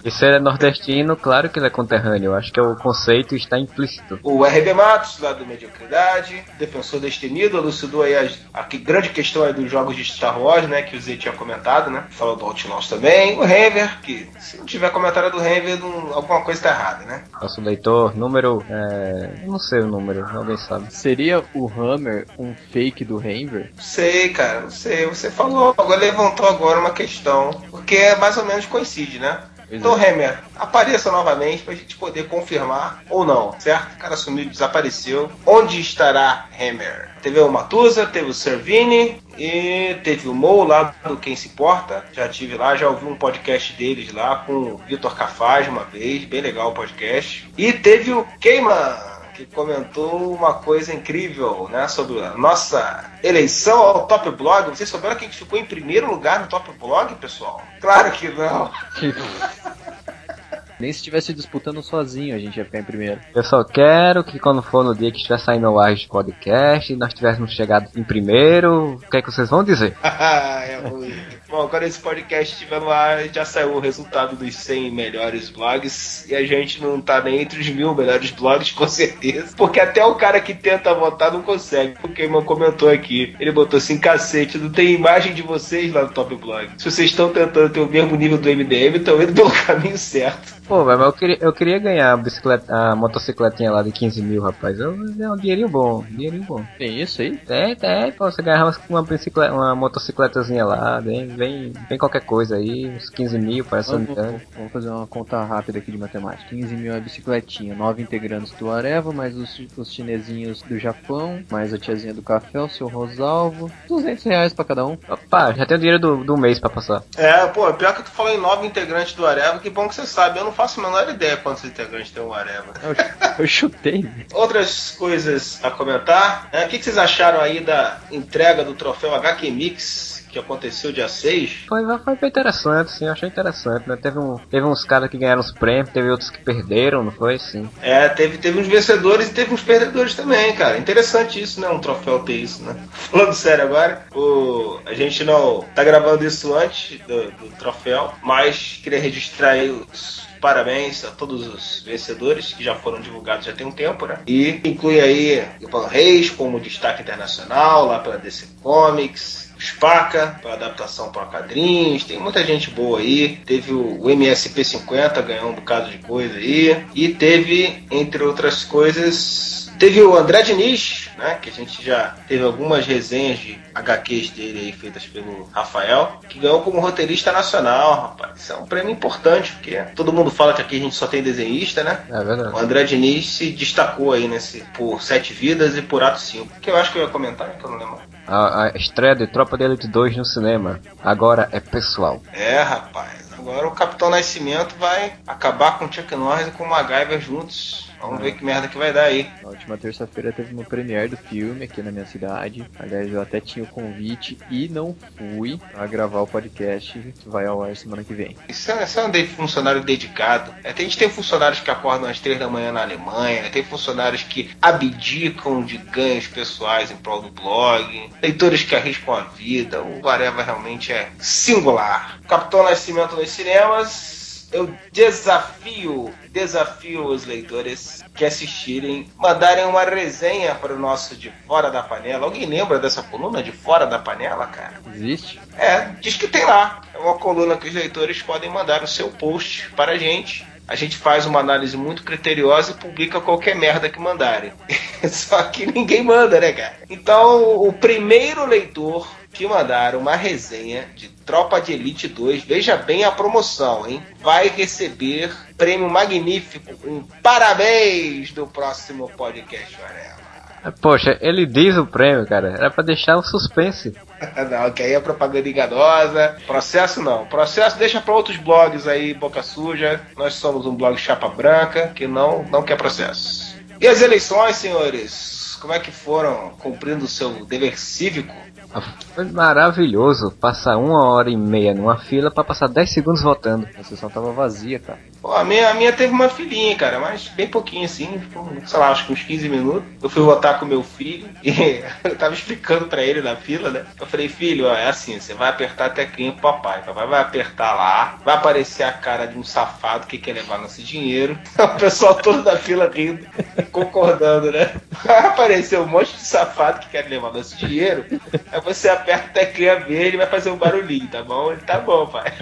e se ele é nordestino, claro que ele é conterrâneo. Eu acho que o conceito está implícito. O RB Matos, lá do Mediocridade, defensor destemido, elucidou aí a, grande questão aí dos jogos de Star Wars, né, que o Zé tinha comentado, né? Falou do Outlaws também. O Renver, que se não tiver comentário do Renver, não, alguma coisa está errada, né? Nosso leitor, número. É, não sei o número, alguém sabe. Seria o Hammer um fake do Hammer? Sei, cara, não sei. Você falou, agora levantou agora uma questão, porque é mais ou menos coincide, né? Então, Hammer, apareça novamente pra gente poder confirmar ou não, certo? O cara sumiu, desapareceu. Onde estará Hammer? Teve o Matusa, teve o Servini e teve o Mo lá do Quem Se Importa. Já tive lá, já ouvi um podcast deles lá com o Vitor Cafaz uma vez, bem legal o podcast. E teve o Queima que comentou uma coisa incrível, né, sobre a nossa eleição ao Top Blog. Vocês souberam quem ficou em primeiro lugar no Top Blog, pessoal? Claro que não. Nem se estivesse disputando sozinho a gente ia ficar em primeiro. Eu só quero que quando for no dia que estiver saindo o ar de podcast e nós tivéssemos chegado em primeiro, o que é que vocês vão dizer? [laughs] é ruim. Bom, quando esse podcast estiver no ar, já saiu o resultado dos 100 melhores blogs e a gente não tá nem entre os mil melhores blogs, [laughs] com certeza. Porque até o cara que tenta votar não consegue. O Keyman comentou aqui, ele botou assim: cacete, não tem imagem de vocês lá no Top Blog. Se vocês estão tentando ter o mesmo nível do MDM, estão indo pelo [laughs] caminho certo. Pô, mas eu queria, eu queria ganhar a, bicicleta, a motocicletinha lá de 15 mil, rapaz. Eu, é um dinheirinho bom, um dinheirinho bom. Tem isso aí? Tem, tem. Pô, você ganhava uma, bicicleta, uma motocicletazinha lá, vem, vem, vem qualquer coisa aí, uns 15 mil, parece um vamos, vamos fazer uma conta rápida aqui de matemática. 15 mil é bicicletinha, 9 integrantes do Areva, mais os, os chinesinhos do Japão, mais a tiazinha do café, o seu Rosalvo. 200 reais pra cada um. Opa, já tem o dinheiro do, do mês pra passar. É, pô, pior que tu falou em 9 integrantes do Areva, que bom que você sabe. Eu não faço a menor ideia quantos integrantes tem o Areva. Eu, eu chutei. Outras coisas a comentar. É, o que, que vocês acharam aí da entrega do troféu HQ Mix? Que aconteceu dia 6. Foi, foi interessante, sim, achei interessante, né? Teve, um, teve uns caras que ganharam os prêmios, teve outros que perderam, não foi? Sim. É, teve, teve uns vencedores e teve uns perdedores também, cara. Interessante isso, né? Um troféu ter isso, né? [laughs] Falando sério agora, o, a gente não tá gravando isso antes do, do troféu, mas queria registrar aí os parabéns a todos os vencedores que já foram divulgados já tem um tempo, né? E inclui aí Ivan Reis como destaque internacional lá pela DC Comics. Spaca, para adaptação para quadrinhos, tem muita gente boa aí. Teve o MSP50, ganhou um bocado de coisa aí. E teve, entre outras coisas, teve o André Diniz, né? Que a gente já teve algumas resenhas de HQs dele aí feitas pelo Rafael, que ganhou como roteirista nacional, rapaz. Isso é um prêmio importante, porque todo mundo fala que aqui a gente só tem desenhista, né? É verdade. O André Diniz se destacou aí nesse por Sete Vidas e por Ato 5. Que eu acho que eu ia comentar, que eu não lembro. A, a estreia de Tropa de Elite 2 no cinema agora é pessoal. É, rapaz. Agora o Capitão Nascimento vai acabar com o Chuck Norris e com o MacGyver juntos. Vamos ver que merda que vai dar aí. Na última terça-feira teve uma premiere do filme aqui na minha cidade. Aliás, eu até tinha o convite e não fui pra gravar o podcast que vai ao ar semana que vem. Isso é, isso é um de- funcionário dedicado. É, tem- a gente tem funcionários que acordam às três da manhã na Alemanha, tem funcionários que abdicam de ganhos pessoais em prol do blog, leitores que arriscam a vida. O Areva realmente é singular. Capitão Nascimento nos cinemas. Eu desafio, desafio os leitores que assistirem, mandarem uma resenha para o nosso De Fora da Panela. Alguém lembra dessa coluna De Fora da Panela, cara? Existe? É, diz que tem lá. É uma coluna que os leitores podem mandar o seu post para a gente. A gente faz uma análise muito criteriosa e publica qualquer merda que mandarem. [laughs] Só que ninguém manda, né, cara? Então, o primeiro leitor que mandar uma resenha de Tropa de Elite 2, veja bem a promoção, hein? Vai receber prêmio magnífico, um parabéns do próximo podcast Varela. Poxa, ele diz o prêmio, cara. Era pra deixar um suspense. [laughs] não, que aí é propaganda enganosa. Processo não. Processo deixa para outros blogs aí, boca suja. Nós somos um blog chapa branca que não, não quer processo. E as eleições, senhores? Como é que foram cumprindo o seu dever cívico? Maravilhoso passar uma hora e meia numa fila pra passar 10 segundos votando. A sessão tava vazia, cara. Pô, a minha, a minha teve uma filhinha, cara, mas bem pouquinho assim, tipo, sei lá, acho que uns 15 minutos. Eu fui votar com meu filho [laughs] e eu tava explicando pra ele na fila, né? Eu falei, filho, ó, é assim, você vai apertar a teclinha pro papai. Papai vai apertar lá, vai aparecer a cara de um safado que quer levar nosso dinheiro. [laughs] O pessoal todo da fila rindo, concordando, né? [laughs] Vai aparecer um monte de safado que quer levar nosso dinheiro. Você aperta a teclinha verde e vai fazer um barulhinho, tá bom? Ele tá bom, pai.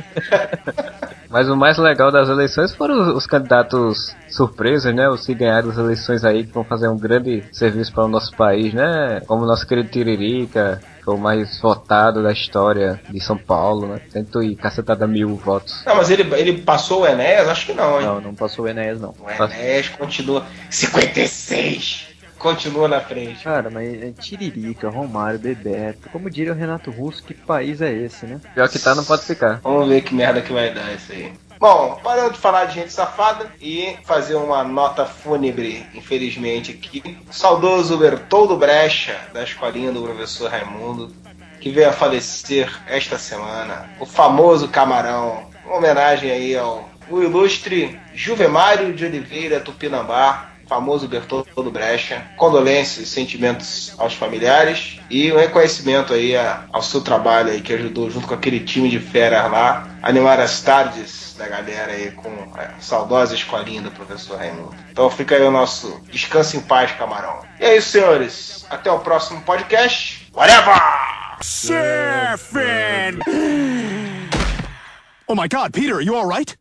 Mas o mais legal das eleições foram os, os candidatos surpresas, né? Os que ganharam as eleições aí, que vão fazer um grande serviço para o nosso país, né? Como o nosso querido Tiririca, foi o mais votado da história de São Paulo, né? Cento e cacetada mil votos. Não, mas ele, ele passou o Enéas? Acho que não, hein? Não, não passou o Enéas, não. O Enéas continua 56! Continua na frente. Cara, mas é Tiririca, Romário, Bebeto. Como diria o Renato Russo, que país é esse, né? Pior que tá, não pode ficar. Vamos ver que merda que vai dar isso aí. Bom, parando de falar de gente safada e fazer uma nota fúnebre, infelizmente, aqui. Saudoso Bertoldo Brecha, da escolinha do professor Raimundo, que veio a falecer esta semana. O famoso Camarão. Uma homenagem aí ao o ilustre Juvemário de Oliveira Tupinambá, famoso Bertoldo Brecha. Condolências e sentimentos aos familiares e um reconhecimento aí a- ao seu trabalho aí que ajudou junto com aquele time de feras lá a animar as tardes da galera aí com a saudosa escolinha do professor Raimundo. Então fica aí o nosso descanso em paz, camarão. E é isso, senhores. Até o próximo podcast. Whatever! Surfing! Oh my god, Peter, are you alright?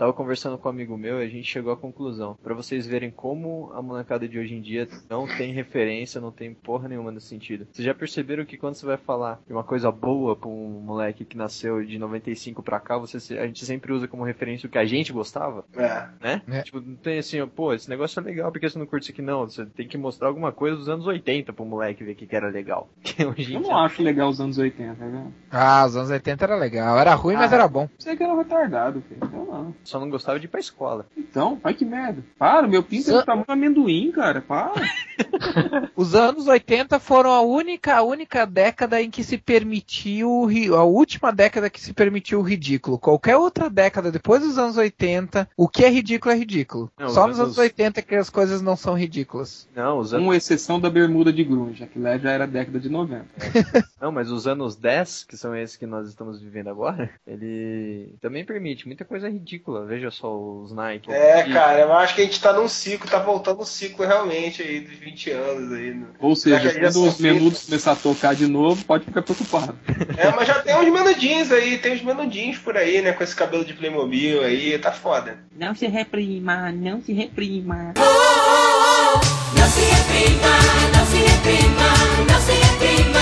Tava conversando com um amigo meu e a gente chegou à conclusão. Pra vocês verem como a molecada de hoje em dia não tem referência, não tem porra nenhuma nesse sentido. Vocês já perceberam que quando você vai falar de uma coisa boa pra um moleque que nasceu de 95 pra cá, você, a gente sempre usa como referência o que a gente gostava, É. né? Tipo, não tem assim, pô, esse negócio é legal, por que você não curte isso aqui? Não, você tem que mostrar alguma coisa dos anos 80 pro moleque ver o que que era legal. [laughs] Que hoje Eu não acho legal os anos 80, né? Ah, os anos 80 era legal. Era ruim, mas Ah. era bom. Você que era retardado, filho. Eu não. Só não gostava de ir pra escola. Então, ai que merda. Para, meu pinto é do tamanho do amendoim, cara. Para. [laughs] Os anos 80 foram a única, a única década em que se permitiu, o ri- a última década que se permitiu o ridículo. Qualquer outra década depois dos anos 80, o que é ridículo é ridículo. Não, Só os nos anos- anos 80 que as coisas não são ridículas. Não, os anos... Com exceção da bermuda de grunge, que lá já era década de 90. [laughs] Não, mas os anos 10, que são esses que nós estamos vivendo agora, ele também permite muita coisa ridícula. Veja só os Nike. É, cara, eu acho que a gente tá num ciclo, tá voltando um ciclo realmente aí dos 20 anos aí. Né? Ou seja, quando os menudos começar a tocar de novo, pode ficar preocupado. É, mas já tem uns menudinhos aí, tem uns menudinhos por aí, né, com esse cabelo de Playmobil aí, tá foda. Não se reprima, não se reprima. Oh, oh, oh, não se reprima, não se reprima, não se reprima.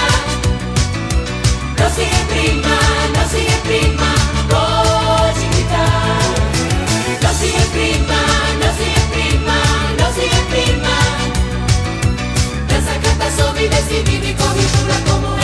Não se reprima, não se reprima. decidir y cogitura como